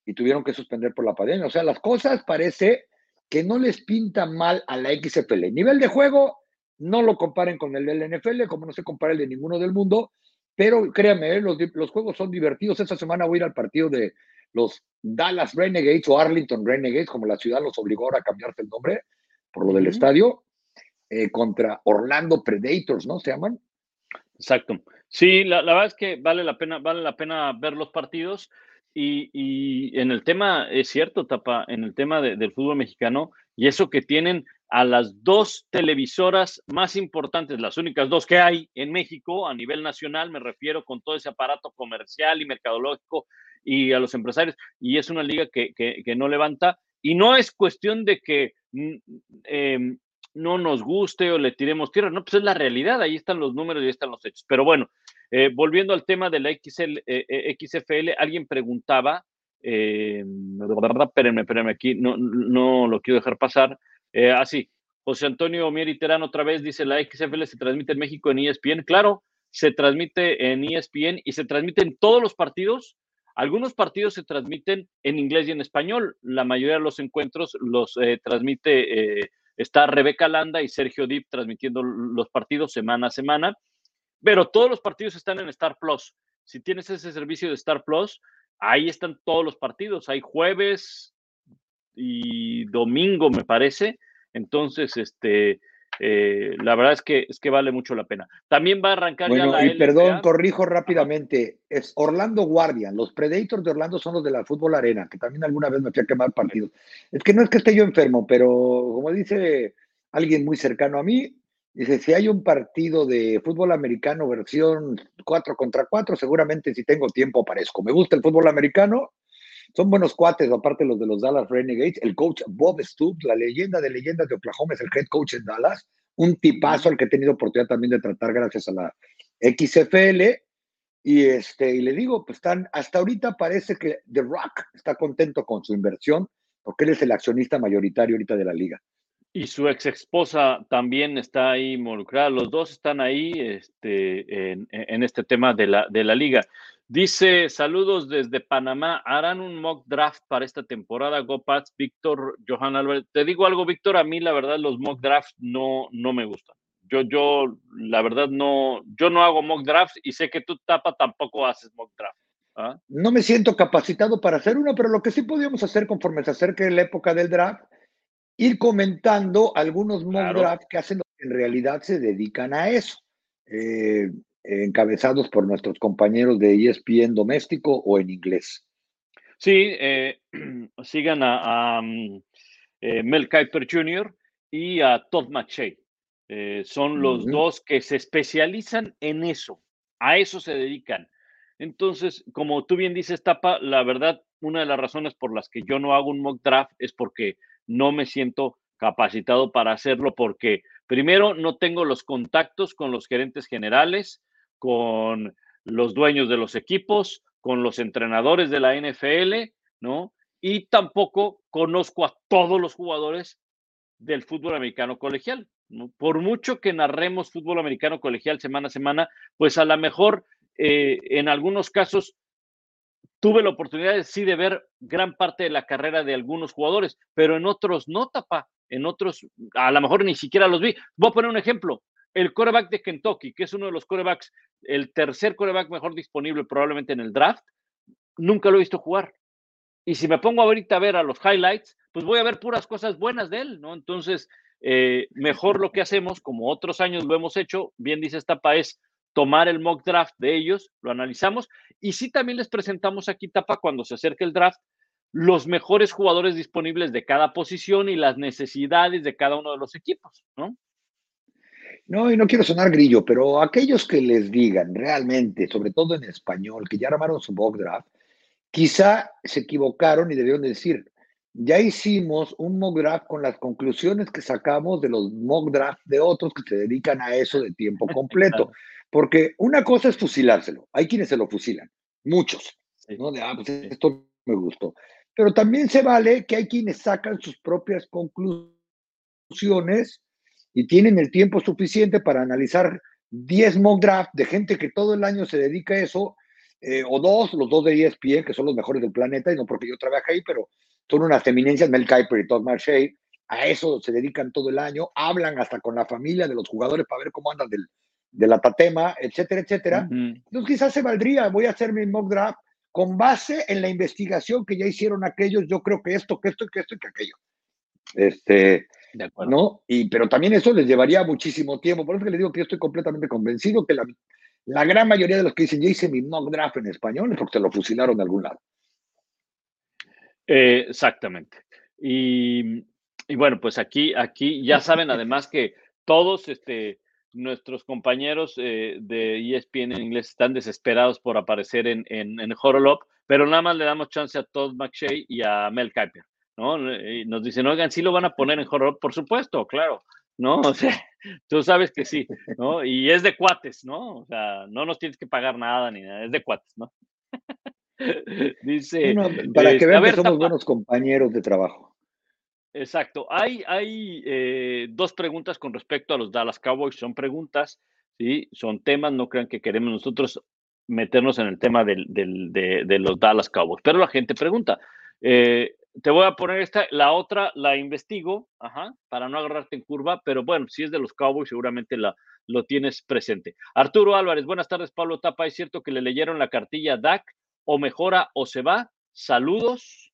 y tuvieron que suspender por la pandemia. O sea, las cosas parece que no les pinta mal a la XFL. Nivel de juego, no lo comparen con el del NFL, como no se compara el de ninguno del mundo, pero créanme, ¿eh? los, los, juegos son divertidos. Esta semana voy a ir al partido de los Dallas Renegades o Arlington Renegades, como la ciudad los obligó ahora a cambiarse el nombre por lo del estadio. Eh, contra Orlando Predators, ¿no? ¿Se llaman? Exacto. Sí, la, verdad es que vale la pena, vale la pena ver los partidos. Y, en el tema, es cierto, Tapa, en el tema del fútbol mexicano, y eso que tienen a las dos televisoras más importantes, las únicas dos que hay en México a nivel nacional, me refiero con todo ese aparato comercial y mercadológico y a los empresarios, y es una liga que, no levanta. Y no es cuestión de que mm, em, no nos guste o le tiremos tierra. No, pues es la realidad, ahí están los números y ahí están los hechos. Pero bueno, eh, volviendo al tema de la XL, eh, eh, XFL, alguien preguntaba, eh, espérenme, espérenme aquí, no, no lo quiero dejar pasar. Así, ah, José Antonio Mieri Terán otra vez dice, la XFL se transmite en México en ESPN. Claro, se transmite en ESPN y se transmite en todos los partidos. Algunos partidos se transmiten en inglés y en español. La mayoría de los encuentros los transmite Está Rebeca Landa y Sergio Dip transmitiendo los partidos semana a semana, pero todos los partidos están en Star Plus. Si tienes ese servicio de Star Plus, ahí están todos los partidos. Hay jueves y domingo, me parece. Entonces, este, eh, la verdad es que, es que vale mucho la pena. También va a arrancar ya la y perdón, corrijo rápidamente. Es Orlando Guardian. Los Predators de Orlando son los de la Fútbol Arena, que también alguna vez me fui a quemar partidos. Es que no es que esté yo enfermo, pero como dice alguien muy cercano a mí, dice, si hay un partido de fútbol americano versión 4 contra 4, seguramente si tengo tiempo aparezco. Me gusta el fútbol americano, son buenos cuates, aparte los de los Dallas Renegades. El coach Bob Stoops, la leyenda de leyendas de Oklahoma, es el head coach en Dallas. Un tipazo al que he tenido oportunidad también de tratar gracias a la XFL. Y, este, y le digo, pues están, hasta ahorita parece que The Rock está contento con su inversión, porque él es el accionista mayoritario ahorita de la liga. Y su ex esposa también está ahí involucrada. Los dos están ahí este, en, en, este tema de la, de la liga. Dice, saludos desde Panamá. ¿Harán un mock draft para esta temporada? Go Pats, Víctor, Johan Álvarez. Te digo algo, Víctor, a mí la verdad los mock drafts no, no me gustan. Yo, yo, la verdad no, yo no hago mock drafts y sé que tú, Tapa, tampoco haces mock draft. ¿ah? No me siento capacitado para hacer uno, pero lo que sí podíamos hacer conforme se acerque la época del draft, ir comentando algunos mock drafts que hacen en realidad se dedican a eso. Eh, encabezados por nuestros compañeros de ESPN doméstico o en inglés. Sí, eh, sigan a, mm, eh, Mel Kiper Jr. y a Todd McShay. Eh, son los dos que se especializan en eso, a eso se dedican. Entonces, como tú bien dices, Tapa, la verdad, una de las razones por las que yo no hago un mock draft es porque no me siento capacitado para hacerlo, porque primero no tengo los contactos con los gerentes generales, con los dueños de los equipos, con los entrenadores de la NFL, ¿no? Y tampoco conozco a todos los jugadores del fútbol americano colegial. Por mucho que narremos fútbol americano colegial semana a semana, pues a lo mejor eh, en algunos casos tuve la oportunidad sí de ver gran parte de la carrera de algunos jugadores, pero en otros no, tapa, en otros a lo mejor ni siquiera los vi. Voy a poner un ejemplo. El coreback de Kentucky, que es uno de los corebacks, el tercer coreback mejor disponible probablemente en el draft, nunca lo he visto jugar. Y si me pongo ahorita a ver a los highlights, pues voy a ver puras cosas buenas de él, ¿no? Entonces, eh, mejor lo que hacemos, como otros años lo hemos hecho, bien dice esta es tomar el mock draft de ellos, lo analizamos y sí también les presentamos aquí, Tapa, cuando se acerque el draft, los mejores jugadores disponibles de cada posición y las necesidades de cada uno de los equipos, ¿no? No, y no quiero sonar grillo, pero aquellos que les digan realmente, sobre todo en español, que ya armaron su mock draft, quizá se equivocaron y debieron decir, ya hicimos un mock draft con las conclusiones que sacamos de los mock draft de otros que se dedican a eso de tiempo completo. Porque una cosa es fusilárselo. Hay quienes se lo fusilan, muchos. ¿no? De, ah, pues esto me gustó. Pero también se vale que hay quienes sacan sus propias conclusiones y tienen el tiempo suficiente para analizar 10 mock draft de gente que todo el año se dedica a eso, eh, o dos, los dos de ESPN, que son los mejores del planeta, y no porque yo trabaje ahí, pero son unas eminencias, Mel Kiper y Todd Marshall, a eso se dedican todo el año, hablan hasta con la familia de los jugadores para ver cómo andan del, de la tatema, etcétera, etcétera. Entonces quizás se valdría, voy a hacer mi mock draft con base en la investigación que ya hicieron aquellos, yo creo que esto, que esto, que esto y que aquello. Este, ¿no? Y, pero también eso les llevaría muchísimo tiempo. Por eso que les digo que yo estoy completamente convencido que la, la gran mayoría de los que dicen, ya hice mi mock draft en español es porque se lo fusilaron de algún lado. Eh, exactamente. Y, y, bueno, pues aquí, aquí ya saben además que todos este, nuestros compañeros eh, de ESPN en inglés están desesperados por aparecer en, en, en Horolop, pero nada más le damos chance a Todd McShay y a Mel Kiper, ¿no? Y nos dicen, oigan, ¿sí lo van a poner en Horolop? Por supuesto, claro, ¿no? O sea, tú sabes que sí, ¿no? Y es de cuates, ¿no? O sea, no nos tienes que pagar nada ni nada, es de cuates, ¿no? Dice. para que este, vean que somos buenos compañeros de trabajo. Exacto. Hay, hay eh, dos preguntas con respecto a los Dallas Cowboys. Son preguntas, ¿sí? Son temas. No crean que queremos nosotros meternos en el tema del, de, los Dallas Cowboys. Pero la gente pregunta. Eh, te voy a poner esta, la otra la investigo, ajá, para no agarrarte en curva, pero bueno, si es de los Cowboys, seguramente la, lo tienes presente. Arturo Álvarez, buenas tardes, Pablo Tapa. ¿Es cierto que le leyeron la cartilla DAC o mejora o se va? Saludos.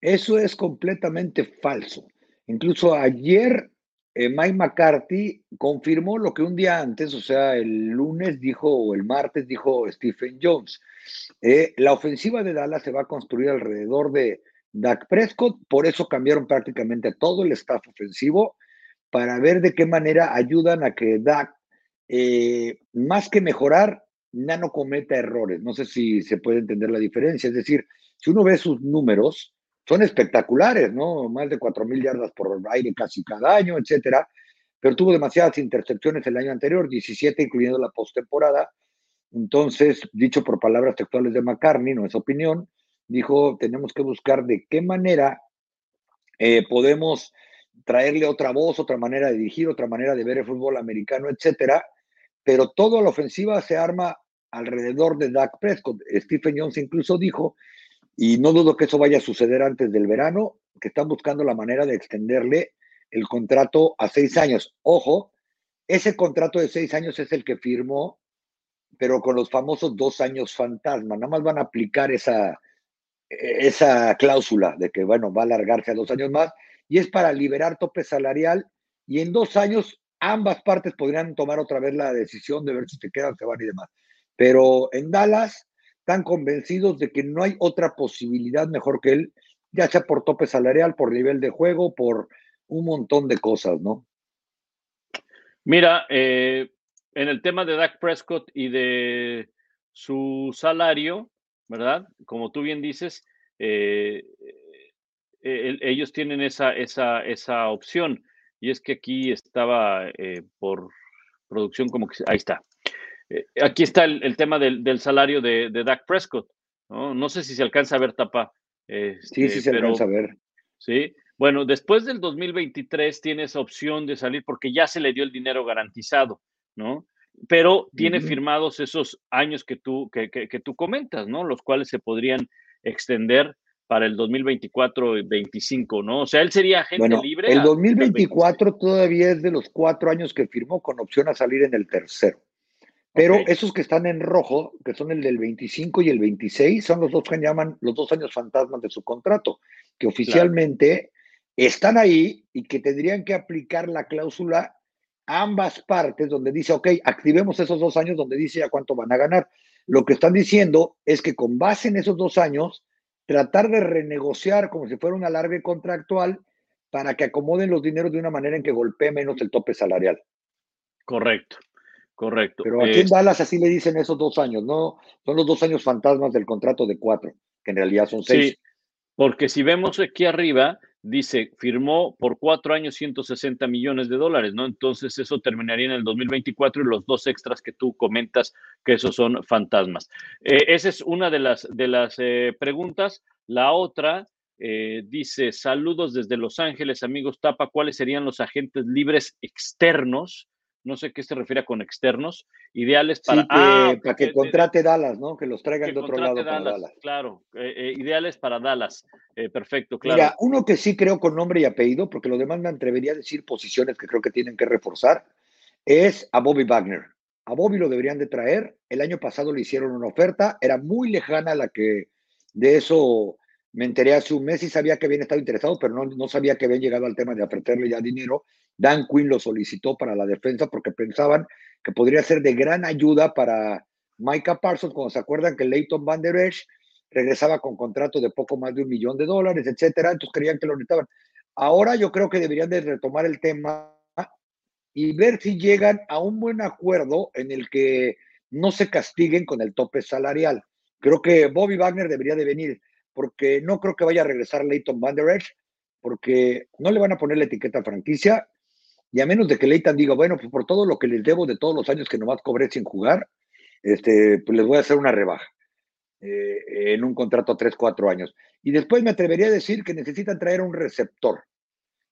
Eso es completamente falso. Incluso ayer eh, Mike McCarthy confirmó lo que un día antes, o sea, el lunes dijo, o el martes dijo Stephen Jones. Eh, la ofensiva de Dallas se va a construir alrededor de Dak Prescott, por eso cambiaron prácticamente todo el staff ofensivo para ver de qué manera ayudan a que Dak, eh, más que mejorar, ya no cometa errores. No sé si se puede entender la diferencia. Es decir, si uno ve sus números, son espectaculares, ¿no? Más de 4.000 yardas por aire casi cada año, etcétera. Pero tuvo demasiadas intercepciones el año anterior, 17 incluyendo la postemporada. Entonces, dicho por palabras textuales de McCartney, no es opinión, dijo, tenemos que buscar de qué manera eh, podemos traerle otra voz, otra manera de dirigir, otra manera de ver el fútbol americano, etcétera. Pero toda la ofensiva se arma alrededor de Dak Prescott. Stephen Jones incluso dijo y no dudo que eso vaya a suceder antes del verano, que están buscando la manera de extenderle el contrato a seis años. Ojo, ese contrato de seis años es el que firmó, pero con los famosos dos años fantasma. Nada más van a aplicar esa, esa cláusula de que, bueno, va a alargarse a dos años más y es para liberar tope salarial y en dos años ambas partes podrían tomar otra vez la decisión de ver si se quedan, se van y demás. Pero en Dallas están convencidos de que no hay otra posibilidad mejor que él, ya sea por tope salarial, por nivel de juego, por un montón de cosas, ¿no? Mira, eh, en el tema de Dak Prescott y de su salario, ¿verdad? Como tú bien dices, eh, eh, ellos tienen esa, esa, esa opción. Y es que aquí estaba por producción como que... Ahí está. aquí está el, tema del, salario de, de, Dak Prescott. ¿no? no sé si se alcanza a ver, Tapa. sí, sí este, se alcanza a ver. Sí, bueno, después del 2023 tiene esa opción de salir porque ya se le dio el dinero garantizado, ¿no? Pero tiene firmados esos años que tú, que, que, tú comentas, ¿no? Los cuales se podrían extender para el 2024 y 25, ¿no? O sea, él sería agente libre. El 2024 todavía es de los cuatro años que firmó con opción a salir en el tercero. Pero esos que están en rojo, que son el del 25 y el 26, son los dos que llaman los dos años fantasmas de su contrato, que oficialmente están ahí y que tendrían que aplicar la cláusula ambas partes, donde dice, ok, activemos esos dos años, donde dice ya cuánto van a ganar. Lo que están diciendo es que con base en esos dos años, tratar de renegociar como si fuera un alargue contractual para que acomoden los dineros de una manera en que golpee menos el tope salarial. Correcto, correcto. Pero aquí en Dallas así le dicen esos dos años, ¿no? Son los dos años fantasmas del contrato de cuatro, que en realidad son seis. Sí, porque si vemos aquí arriba, dice, firmó por cuatro años 160 millones de dólares, ¿no? Entonces eso terminaría en el 2024 y los dos extras que tú comentas que esos son fantasmas. Eh, esa es una de las, de las eh, preguntas. La otra eh, dice, saludos desde Los Ángeles, amigos Tapa, ¿cuáles serían los agentes libres externos no sé qué se refiere con externos, ideales para... que, ah, para que contrate Dallas, ¿no? Que los traigan de otro lado para Dallas. Claro, eh, eh, ideales para Dallas. Eh, perfecto, claro. Mira, uno que sí creo con nombre y apellido, porque lo demás me atrevería a decir posiciones que creo que tienen que reforzar, es a Bobby Wagner. A Bobby lo deberían de traer. El año pasado le hicieron una oferta, era muy lejana la que de eso me enteré hace un mes y sabía que habían estado interesados, pero no, no sabía que habían llegado al tema de ofrecerle ya dinero. Dan Quinn lo solicitó para la defensa porque pensaban que podría ser de gran ayuda para Micah Parsons, cuando se acuerdan que Leighton Van Der Esch regresaba con contrato de poco más de un millón de dólares, etcétera, entonces creían que lo necesitaban. Ahora yo creo que deberían de retomar el tema y ver si llegan a un buen acuerdo en el que no se castiguen con el tope salarial. Creo que Bobby Wagner debería de venir porque no creo que vaya a regresar Leighton Van Der Esch, porque no le van a poner la etiqueta franquicia, y a menos de que Leighton diga, bueno, pues por todo lo que les debo de todos los años que nomás cobré sin jugar, este, pues les voy a hacer una rebaja eh, en un contrato a 3, 4 años. Y después me atrevería a decir que necesitan traer un receptor.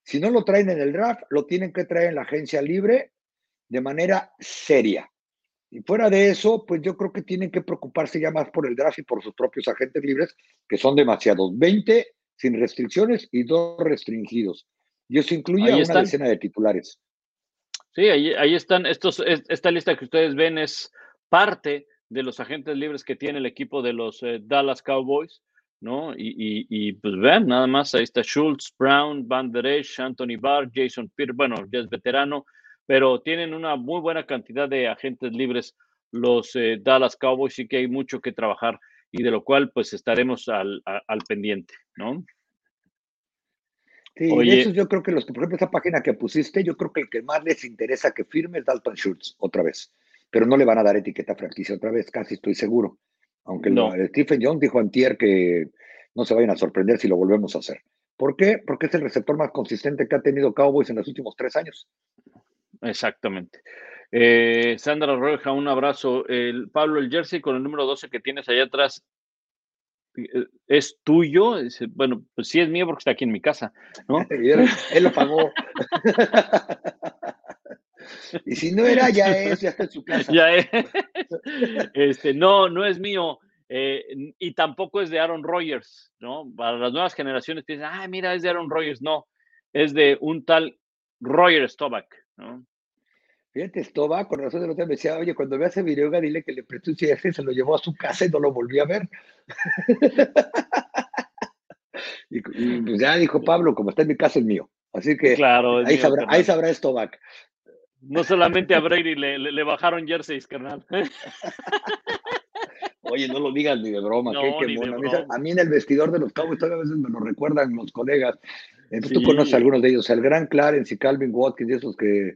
Si no lo traen en el draft, lo tienen que traer en la agencia libre de manera seria. Y fuera de eso, pues yo creo que tienen que preocuparse ya más por el draft y por sus propios agentes libres, que son demasiados. 20 sin restricciones y dos restringidos. Y eso incluye a una decena de titulares. Sí, ahí, ahí están. Estos, esta lista que ustedes ven es parte de los agentes libres que tiene el equipo de los eh, Dallas Cowboys, ¿no? Y, y, pues vean, nada más, ahí está Schultz, Brown, Van Der Esch, Anthony Barr, Jason Pierre, bueno, ya es veterano, pero tienen una muy buena cantidad de agentes libres los eh, Dallas Cowboys y que hay mucho que trabajar y de lo cual pues estaremos al, pendiente, ¿no? Sí, Oye, eso yo creo que los que, por ejemplo, esa página que pusiste, yo creo que el que más les interesa que firme es Dalton Schultz otra vez, pero no le van a dar etiqueta franquicia otra vez, casi estoy seguro. Aunque no. Stephen Jones dijo antier que no se vayan a sorprender si lo volvemos a hacer. ¿Por qué? Porque es el receptor más consistente que ha tenido Cowboys en los últimos tres años. Exactamente. Eh, Sandra Roja, un abrazo. El, Pablo, el jersey con el número 12 que tienes allá atrás, ¿es tuyo? Bueno, pues sí es mío porque está aquí en mi casa, ¿no? él, lo pagó. y si no era, ya es, ya está en su casa. Ya es. Este, no, no es mío. Eh, y tampoco es de Aaron Rodgers, ¿no? Para las nuevas generaciones piensan, ah, mira, es de Aaron Rodgers. No, es de un tal Roger Stovak, ¿no? Fíjate, esto va, con razón de lo que me decía, oye, cuando veas ese video, dile que le prestó un CF, se lo llevó a su casa y no lo volvió a ver. y, pues ya dijo Pablo, como está en mi casa, es mío. Así que claro, ahí, sabrá, ahí sabrá esto, No solamente a Brady le, le, bajaron jerseys, carnal. Oye, no lo digas ni de broma. A, mí, en el vestidor de los Cowboys todavía a veces me lo recuerdan los colegas. Entonces tú conoces a algunos de ellos, el gran Clarence y Calvin Watkins, esos que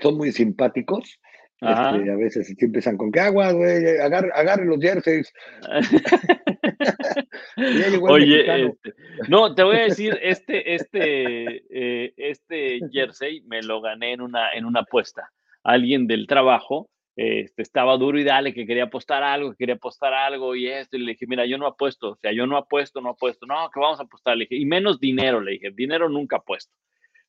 son muy simpáticos. Este, a veces empiezan con que agua, güey, agarre, los jerseys. Oye, este, no, te voy a decir, este, este, eh, este jersey me lo gané en una, en una apuesta. Alguien del trabajo este, estaba duro y dale, que quería apostar algo, que quería apostar algo y esto. Y le dije, mira, yo no apuesto, o sea, yo no apuesto, no apuesto. No, que vamos a apostar. Le dije, y menos dinero, le dije, dinero nunca apuesto.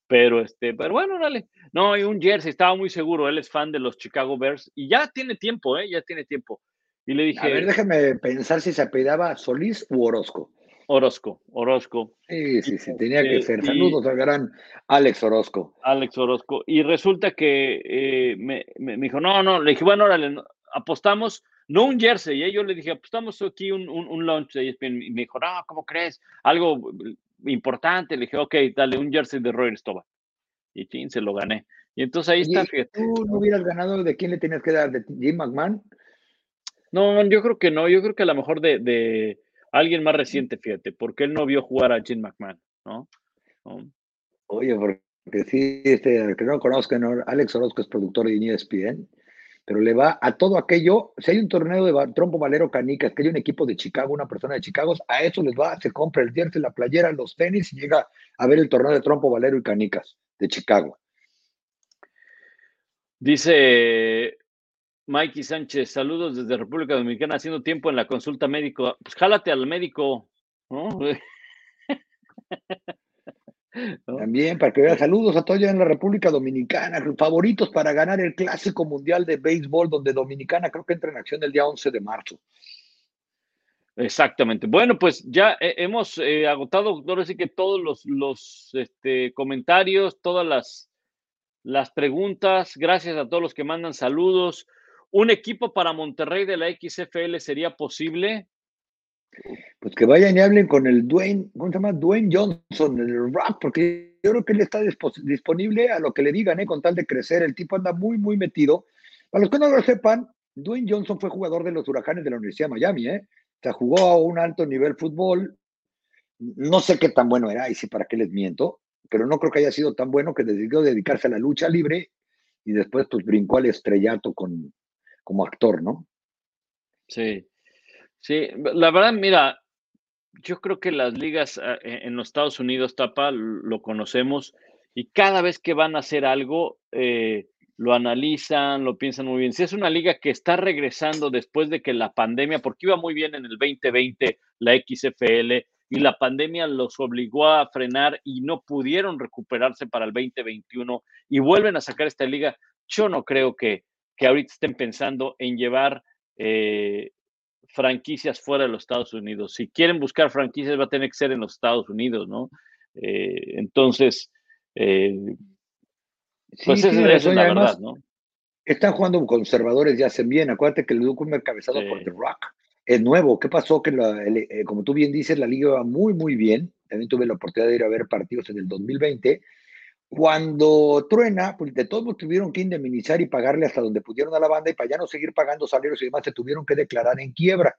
Pero, este, pero bueno, dale. No, y un jersey, estaba muy seguro, él es fan de los Chicago Bears y ya tiene tiempo, ¿eh? Ya tiene tiempo. Y le dije... A ver, déjame pensar si se apellidaba Solís u Orozco. Orozco, Orozco. Sí, sí, sí, tenía que ser. Saludos al gran Alex Orozco. Alex Orozco. Y resulta que eh, me, me, dijo, no, no, le dije, bueno, órale, apostamos, no un jersey, ¿eh? yo le dije, apostamos aquí un, un, un lunch Y me dijo, no, ¿cómo crees? Algo importante. Le dije, ok, dale, un jersey de Roy Stoba. Y fin, se lo gané. Y entonces ahí está, fíjate. ¿Tú no hubieras ganado de quién le tenías que dar? ¿De Jim McMahon? No, yo creo que no. Yo creo que a lo mejor de, de alguien más reciente, fíjate, porque él no vio jugar a Jim McMahon, ¿no? Oye, porque sí, este, que no conozcan, Alex Orozco es productor de ESPN, pero le va a todo aquello. Si hay un torneo de trompo valero canicas, que hay un equipo de Chicago, una persona de Chicago, a eso les va, se compra el jersey, la playera, los tenis y llega a ver el torneo de trompo valero y canicas de Chicago. Dice Mikey Sánchez, saludos desde República Dominicana, haciendo tiempo en la consulta médico. Pues jálate al médico, También para que vean saludos a todos en la República Dominicana, favoritos para ganar el Clásico Mundial de Béisbol, donde Dominicana creo que entra en acción el día 11 de marzo. Exactamente. Bueno, pues ya hemos eh, agotado, ahora sí que todos los, los este, comentarios, todas las, las preguntas. Gracias a todos los que mandan saludos. ¿Un equipo para Monterrey de la XFL sería posible? Pues que vayan y hablen con el Dwayne, ¿cómo se llama? Dwayne Johnson, el rap, porque yo creo que él está disponible a lo que le digan, ¿eh? con tal de crecer. El tipo anda muy, muy metido. Para los que no lo sepan, Dwayne Johnson fue jugador de los Huracanes de la Universidad de Miami, ¿eh? O sea, jugó a un alto nivel fútbol. No sé qué tan bueno era, y sí, para qué les miento, pero no creo que haya sido tan bueno que decidió dedicarse a la lucha libre y después pues brincó al estrellato con, como actor, ¿no? Sí, sí, la verdad, mira, yo creo que las ligas ah, e, en los Estados Unidos, Tapa, lo conocemos y cada vez que van a hacer algo, eh, lo analizan, lo piensan muy bien. Si es una liga que está regresando después de que la pandemia, porque iba muy bien en el 2020 la XFL y la pandemia los obligó a frenar y no pudieron recuperarse para el 2021 y vuelven a sacar esta liga, yo no creo que, que ahorita estén pensando en llevar eh, franquicias fuera de los Estados Unidos. Si quieren buscar franquicias, va a tener que ser en los Estados Unidos, ¿no? Eh, entonces, eh, pues esa es la verdad, ¿no? Están jugando conservadores y hacen bien. Acuérdate que el Duke encabezado por The Rock es nuevo. ¿Qué pasó? Que, como tú bien dices, la liga va muy, muy bien. También tuve la oportunidad de ir a ver partidos en el 2020 cuando truena, pues de todos tuvieron que indemnizar y pagarle hasta donde pudieron a la banda y para ya no seguir pagando salarios y demás, se tuvieron que declarar en quiebra.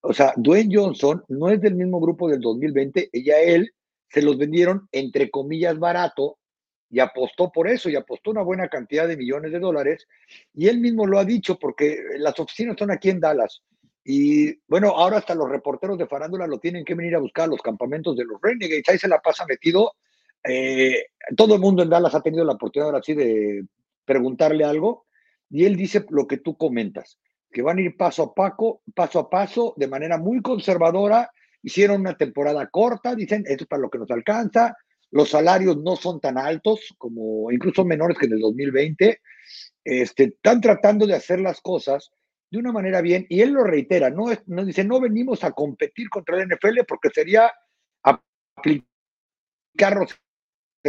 O sea, Dwayne Johnson no es del mismo grupo del 2020, ella, él, se los vendieron entre comillas barato y apostó por eso y apostó una buena cantidad de millones de dólares. Y él mismo lo ha dicho porque las oficinas son aquí en Dallas. Y bueno, ahora hasta los reporteros de farándula lo tienen que venir a buscar a los campamentos de los Renegades. Ahí se la pasa metido eh, todo el mundo en Dallas ha tenido la oportunidad ahora sí de preguntarle algo y él dice lo que tú comentas, que van a ir paso a paso, paso a paso, de manera muy conservadora. Hicieron una temporada corta, dicen, esto es para lo que nos alcanza. Los salarios no son tan altos, como incluso menores que en el 2020. Este, están tratando de hacer las cosas de una manera bien, y él lo reitera, no, es, no dice, no venimos a competir contra el NFL porque sería aplicar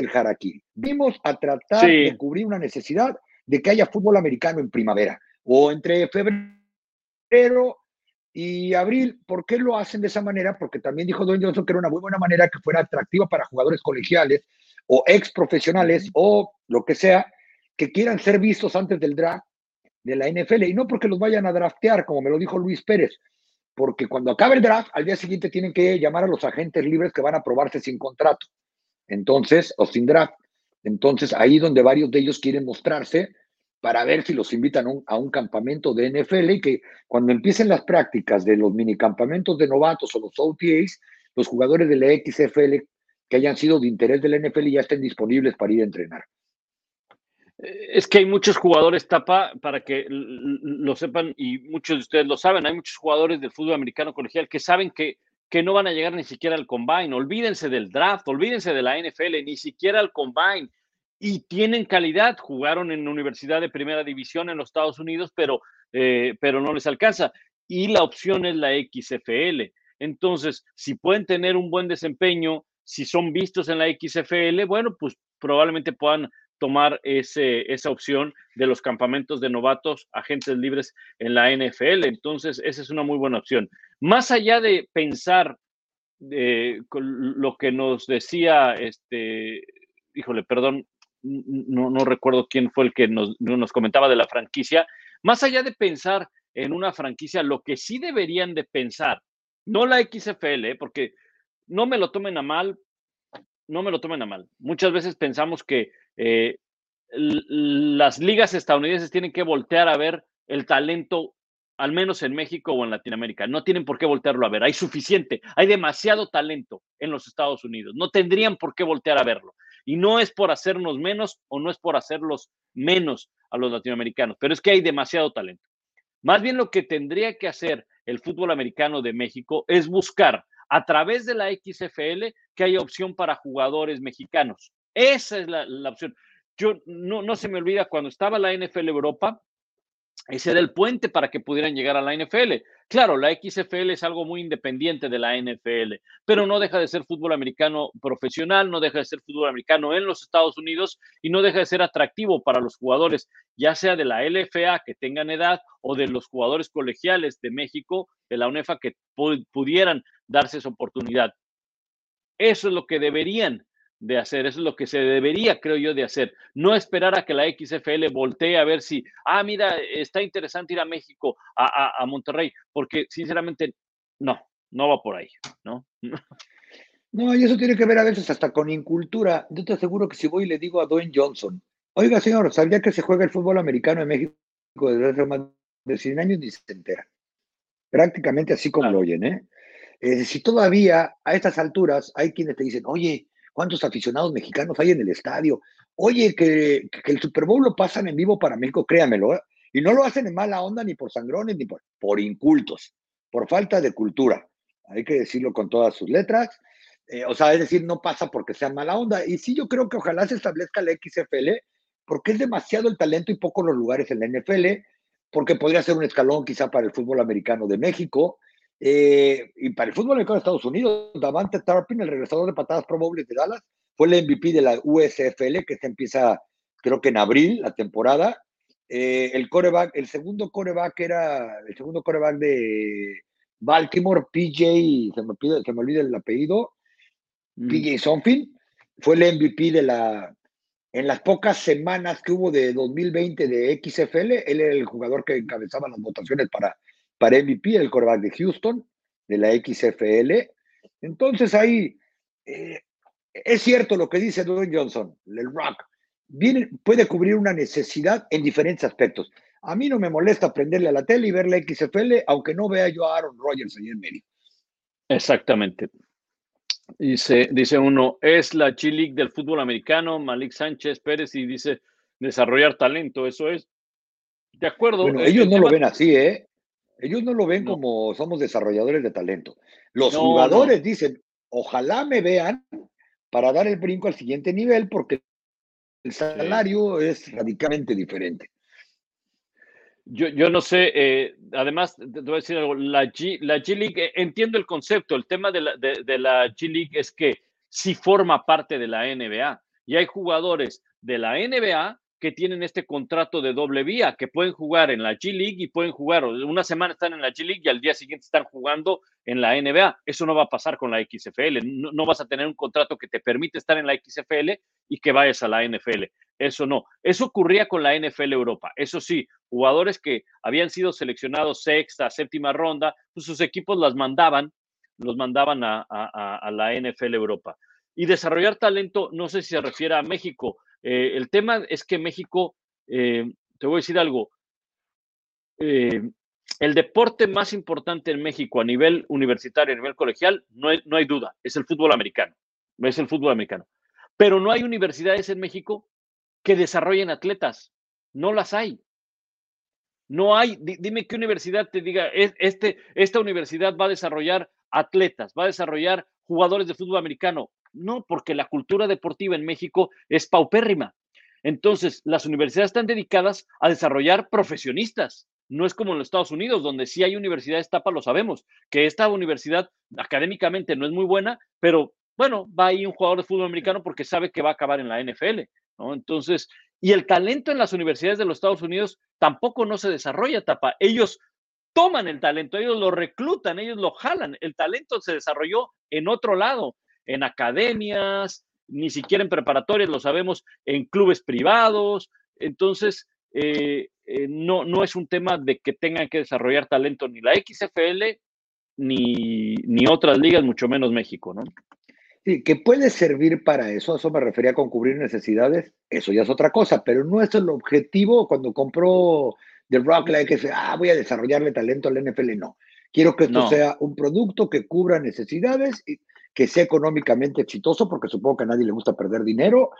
Jaraquí. Vimos a tratar de cubrir una necesidad de que haya fútbol americano en primavera o entre febrero y abril. ¿Por qué lo hacen de esa manera? Porque también dijo Don Johnson que era una muy buena manera que fuera atractiva para jugadores colegiales o ex profesionales o lo que sea, que quieran ser vistos antes del draft de la NFL y no porque los vayan a draftear, como me lo dijo Luis Pérez, porque cuando acabe el draft, al día siguiente tienen que llamar a los agentes libres que van a probarse sin contrato. Entonces, o sin draft. Entonces, ahí donde varios de ellos quieren mostrarse para ver si los invitan a un, campamento de NFL y que cuando empiecen las prácticas de los minicampamentos de novatos o los OTAs, los jugadores de la XFL que hayan sido de interés de la NFL ya estén disponibles para ir a entrenar. Es que hay muchos jugadores, Tapa, para que lo sepan y muchos de ustedes lo saben, hay muchos jugadores del fútbol americano colegial que saben que, que no van a llegar ni siquiera al combine. Olvídense del draft, olvídense de la NFL, ni siquiera al combine. Y tienen calidad, jugaron en universidad de primera división en los Estados Unidos, pero, eh, pero no les alcanza. Y la opción es la XFL. Entonces, si pueden tener un buen desempeño, si son vistos en la XFL, bueno, pues probablemente puedan tomar ese, esa opción de los campamentos de novatos, agentes libres en la NFL. Entonces, esa es una muy buena opción. Más allá de pensar eh, lo que nos decía, este, híjole, perdón, no, no recuerdo quién fue el que nos, nos comentaba de la franquicia, más allá de pensar en una franquicia, lo que sí deberían de pensar, no la XFL, ¿eh? porque no me lo tomen a mal, no me lo tomen a mal. Muchas veces pensamos que eh, las ligas estadounidenses tienen que voltear a ver el talento, al menos en México o en Latinoamérica. No tienen por qué voltearlo a ver. Hay suficiente, hay demasiado talento en los Estados Unidos. No tendrían por qué voltear a verlo. Y no es por hacernos menos o no es por hacerlos menos a los latinoamericanos, pero es que hay demasiado talento. Más bien lo que tendría que hacer el fútbol americano de México es buscar a través de la XFL que haya opción para jugadores mexicanos. Esa es la, opción. Yo no, no se me olvida cuando estaba la NFL Europa, ese era el puente para que pudieran llegar a la NFL. Claro, la XFL es algo muy independiente de la NFL, pero no deja de ser fútbol americano profesional, no deja de ser fútbol americano en los Estados Unidos y no deja de ser atractivo para los jugadores, ya sea de la LFA que tengan edad o de los jugadores colegiales de México, de la UNEFA, que pudieran darse esa oportunidad. Eso es lo que deberían de hacer. Eso es lo que se debería, creo yo, de hacer. No esperar a que la XFL voltee a ver si, ah, mira, está interesante ir a México, a, Monterrey, porque sinceramente, no, no va por ahí, ¿no? No, y eso tiene que ver a veces hasta con incultura. Yo te aseguro que si voy y le digo a Dwayne Johnson, oiga, señor, ¿sabía que se juega el fútbol americano en México desde hace más de 100 años? Ni se entera. Prácticamente así como lo oyen, ¿eh? ¿eh? Si todavía a estas alturas hay quienes te dicen, oye, cuántos aficionados mexicanos hay en el estadio. Oye, que, el Super Bowl lo pasan en vivo para México, créamelo. ¿eh? Y no lo hacen en mala onda ni por sangrones ni por, por incultos, por falta de cultura. Hay que decirlo con todas sus letras. Eh, o sea, es decir, no pasa porque sea mala onda. Y sí, yo creo que ojalá se establezca la XFL, porque es demasiado el talento y pocos los lugares en la NFL, porque podría ser un escalón quizá para el fútbol americano de México, eh, y para el fútbol de Estados Unidos, Davante Tarpin, el regresador de patadas probables de Dallas, fue el MVP de la USFL, que se empieza, creo que en abril, la temporada. Eh, el coreback, el segundo coreback era el segundo coreback de Baltimore, PJ, se me, pide, se me olvida el apellido, mm. PJ Sonfield, fue el MVP de la, en las pocas semanas que hubo de 2020 de XFL, él era el jugador que encabezaba las votaciones para para MVP, el quarterback de Houston, de la XFL. Entonces ahí eh, es cierto lo que dice Dwayne Johnson, el rock, viene, puede cubrir una necesidad en diferentes aspectos. A mí no me molesta prenderle a la tele y ver la XFL, aunque no vea yo a Aaron Rodgers ahí en medio. Exactamente. Dice, dice uno, es la G-League del fútbol americano, Malik Sánchez Pérez, y dice desarrollar talento, eso es. De acuerdo. Bueno, ellos no lo ven así, ¿eh? Ellos no lo ven como somos desarrolladores de talento. Los jugadores dicen, ojalá me vean para dar el brinco al siguiente nivel porque el salario es radicalmente diferente. Yo, yo no sé, eh, además, te voy a decir algo, la G, la G League, eh, entiendo el concepto, el tema de la, de la G League es que sí forma parte de la NBA y hay jugadores de la NBA que tienen este contrato de doble vía, que pueden jugar en la G League y pueden jugar, una semana están en la G League y al día siguiente están jugando en la NBA. Eso no va a pasar con la XFL. No, vas a tener un contrato que te permite estar en la XFL y que vayas a la NFL. Eso no. Eso ocurría con la NFL Europa. Eso sí, jugadores que habían sido seleccionados sexta, séptima ronda, pues sus equipos las mandaban, los mandaban a, a la NFL Europa. Y desarrollar talento, no sé si se refiere a México eh, el tema es que México, eh, te voy a decir algo, eh, el deporte más importante en México a nivel universitario, a nivel colegial, no hay, no hay duda, es el fútbol americano, es el fútbol americano. Pero no hay universidades en México que desarrollen atletas, no las hay. No hay, dime qué universidad te diga, este, esta universidad va a desarrollar atletas, va a desarrollar jugadores de fútbol americano. No, porque la cultura deportiva en México es paupérrima. Entonces, las universidades están dedicadas a desarrollar profesionistas. No es como en los Estados Unidos, donde sí hay universidades tapa, lo sabemos, que esta universidad académicamente no es muy buena, pero bueno, va ahí un jugador de fútbol americano porque sabe que va a acabar en la NFL. Entonces, y el talento en las universidades de los Estados Unidos tampoco no se desarrolla tapa. Ellos toman el talento, ellos lo reclutan, ellos lo jalan. El talento se desarrolló en otro lado en academias, ni siquiera en preparatorias, lo sabemos, en clubes privados. Entonces, eh, eh, no, no es un tema de que tengan que desarrollar talento ni la XFL ni, ni otras ligas, mucho menos México, ¿no? Sí, que puede servir para eso, eso me refería con cubrir necesidades, eso ya es otra cosa, pero no es el objetivo cuando compró The Rock la que ah, voy a desarrollarle talento al NFL, no. Quiero que esto sea un producto que cubra necesidades y, que sea económicamente exitoso, porque supongo que a nadie le gusta perder dinero,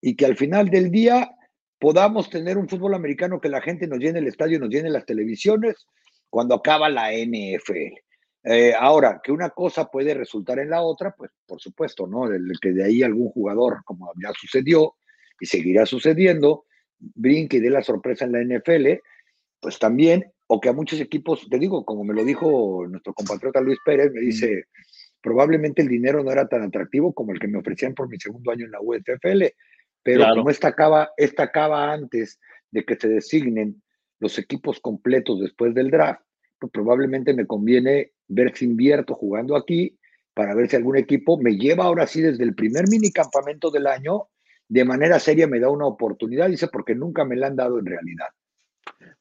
y que al final del día podamos tener un fútbol americano que la gente nos llene el estadio, nos llene las televisiones cuando acaba la NFL. Eh, ahora, que una cosa puede resultar en la otra, pues por supuesto, ¿no? El, que de ahí algún jugador, como ya sucedió y seguirá sucediendo, brinque y dé la sorpresa en la NFL, pues también, o que a muchos equipos, te digo, como me lo dijo nuestro compatriota Luis Pérez, me dice, probablemente el dinero no era tan atractivo como el que me ofrecían por mi segundo año en la USFL, pero como esta acaba, esta acaba antes de que se designen los equipos completos después del draft, pues probablemente me conviene ver si invierto jugando aquí para ver si algún equipo me lleva ahora sí desde el primer mini campamento del año, de manera seria me da una oportunidad, dice, porque nunca me la han dado en realidad.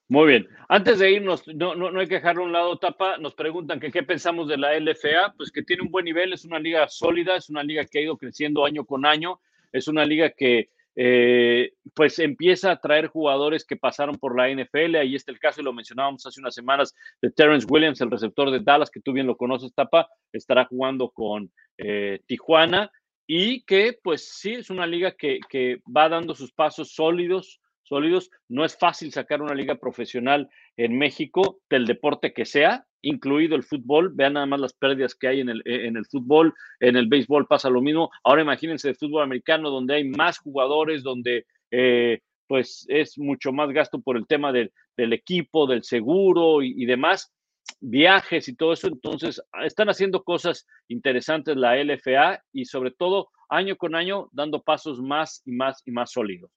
Muy bien. Antes de irnos, no, no, hay que dejarlo a un lado, Tapa. Nos preguntan que qué pensamos de la LFA. Pues que tiene un buen nivel, es una liga sólida, es una liga que ha ido creciendo año con año, es una liga que eh, pues empieza a traer jugadores que pasaron por la NFL. Ahí está el caso, y lo mencionábamos hace unas semanas, de Terrence Williams, el receptor de Dallas, que tú bien lo conoces, Tapa, estará jugando con eh, Tijuana y que pues sí, es una liga que, que va dando sus pasos sólidos sólidos. No es fácil sacar una liga profesional en México del deporte que sea, incluido el fútbol. Vean nada más las pérdidas que hay en el, el fútbol, en el béisbol pasa lo mismo. Ahora imagínense el fútbol americano, donde hay más jugadores, donde eh, pues es mucho más gasto por el tema del, equipo, del seguro y demás viajes y todo eso. Entonces, están haciendo cosas interesantes la LFA y sobre todo año con año dando pasos más y más y más sólidos.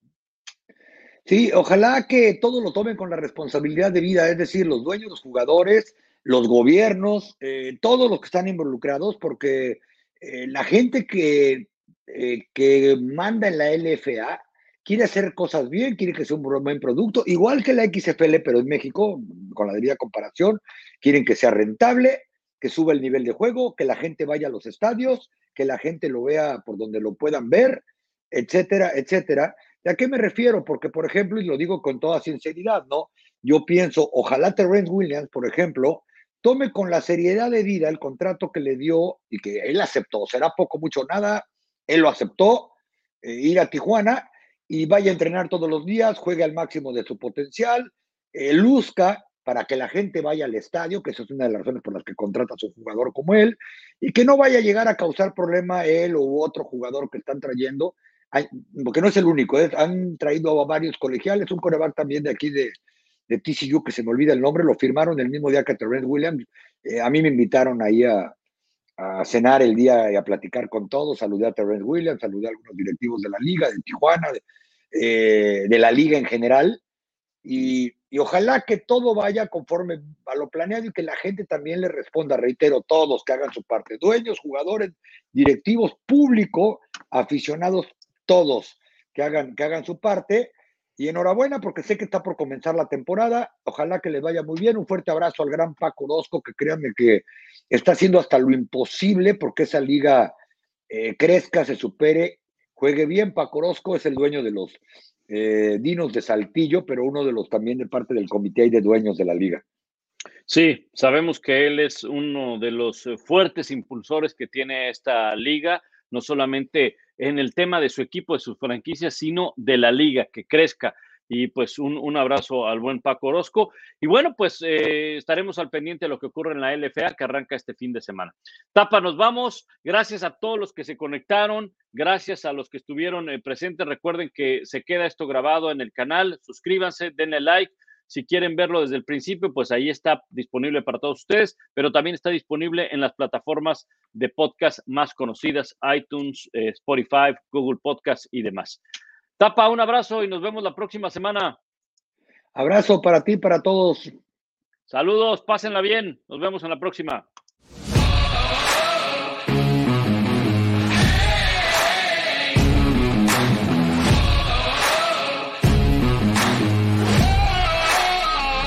Sí, ojalá que todo lo tomen con la responsabilidad de vida, es decir, los dueños, los jugadores, los gobiernos, eh, todos los que están involucrados, porque eh, la gente que, eh, que manda en la LFA quiere hacer cosas bien, quiere que sea un buen producto, igual que la XFL, pero en México, con la debida comparación, quieren que sea rentable, que suba el nivel de juego, que la gente vaya a los estadios, que la gente lo vea por donde lo puedan ver, etcétera, etcétera. ¿A qué me refiero? Porque, por ejemplo, y lo digo con toda sinceridad, ¿no? Yo pienso, ojalá Terrence Williams, por ejemplo, tome con la seriedad de vida el contrato que le dio y que él aceptó, será poco, mucho, nada, él lo aceptó, eh, ir a Tijuana y vaya a entrenar todos los días, juegue al máximo de su potencial, eh, luzca para que la gente vaya al estadio, que eso es una de las razones por las que contrata a un jugador como él, y que no vaya a llegar a causar problema él u otro jugador que están trayendo, porque no es el único, ¿eh? han traído a varios colegiales, un coreback también de aquí de, de TCU, que se me olvida el nombre, lo firmaron el mismo día que Terrence Williams. Eh, a mí me invitaron ahí a, a, cenar el día y a platicar con todos, saludé a Terrence Williams, saludé a algunos directivos de la liga, de Tijuana, eh, de la liga en general. Y, y, ojalá que todo vaya conforme a lo planeado y que la gente también le responda, reitero, todos que hagan su parte, dueños, jugadores, directivos, público, aficionados, todos que hagan, que hagan su parte. Y enhorabuena porque sé que está por comenzar la temporada. Ojalá que les vaya muy bien. Un fuerte abrazo al gran Paco Orozco, que créanme que está haciendo hasta lo imposible porque esa liga eh, crezca, se supere, juegue bien. Paco Orozco es el dueño de los eh, Dinos de Saltillo, pero uno de los también de parte del comité y de dueños de la liga. Sí, sabemos que él es uno de los fuertes impulsores que tiene esta liga, no solamente en el tema de su equipo, de sus franquicias, sino de la liga, que crezca. Y pues un, un abrazo al buen Paco Orozco. Y bueno, pues eh, estaremos al pendiente de lo que ocurre en la LFA que arranca este fin de semana. Tapa, nos vamos. Gracias a todos los que se conectaron. Gracias a los que estuvieron eh, presentes. Recuerden que se queda esto grabado en el canal. Suscríbanse, denle like si quieren verlo desde el principio, pues ahí está disponible para todos ustedes, pero también está disponible en las plataformas de podcast más conocidas, iTunes, eh, Spotify, Google Podcast y demás. Tapa, un abrazo y nos vemos la próxima semana. Abrazo para ti, para todos. Saludos, pásenla bien. Nos vemos en la próxima.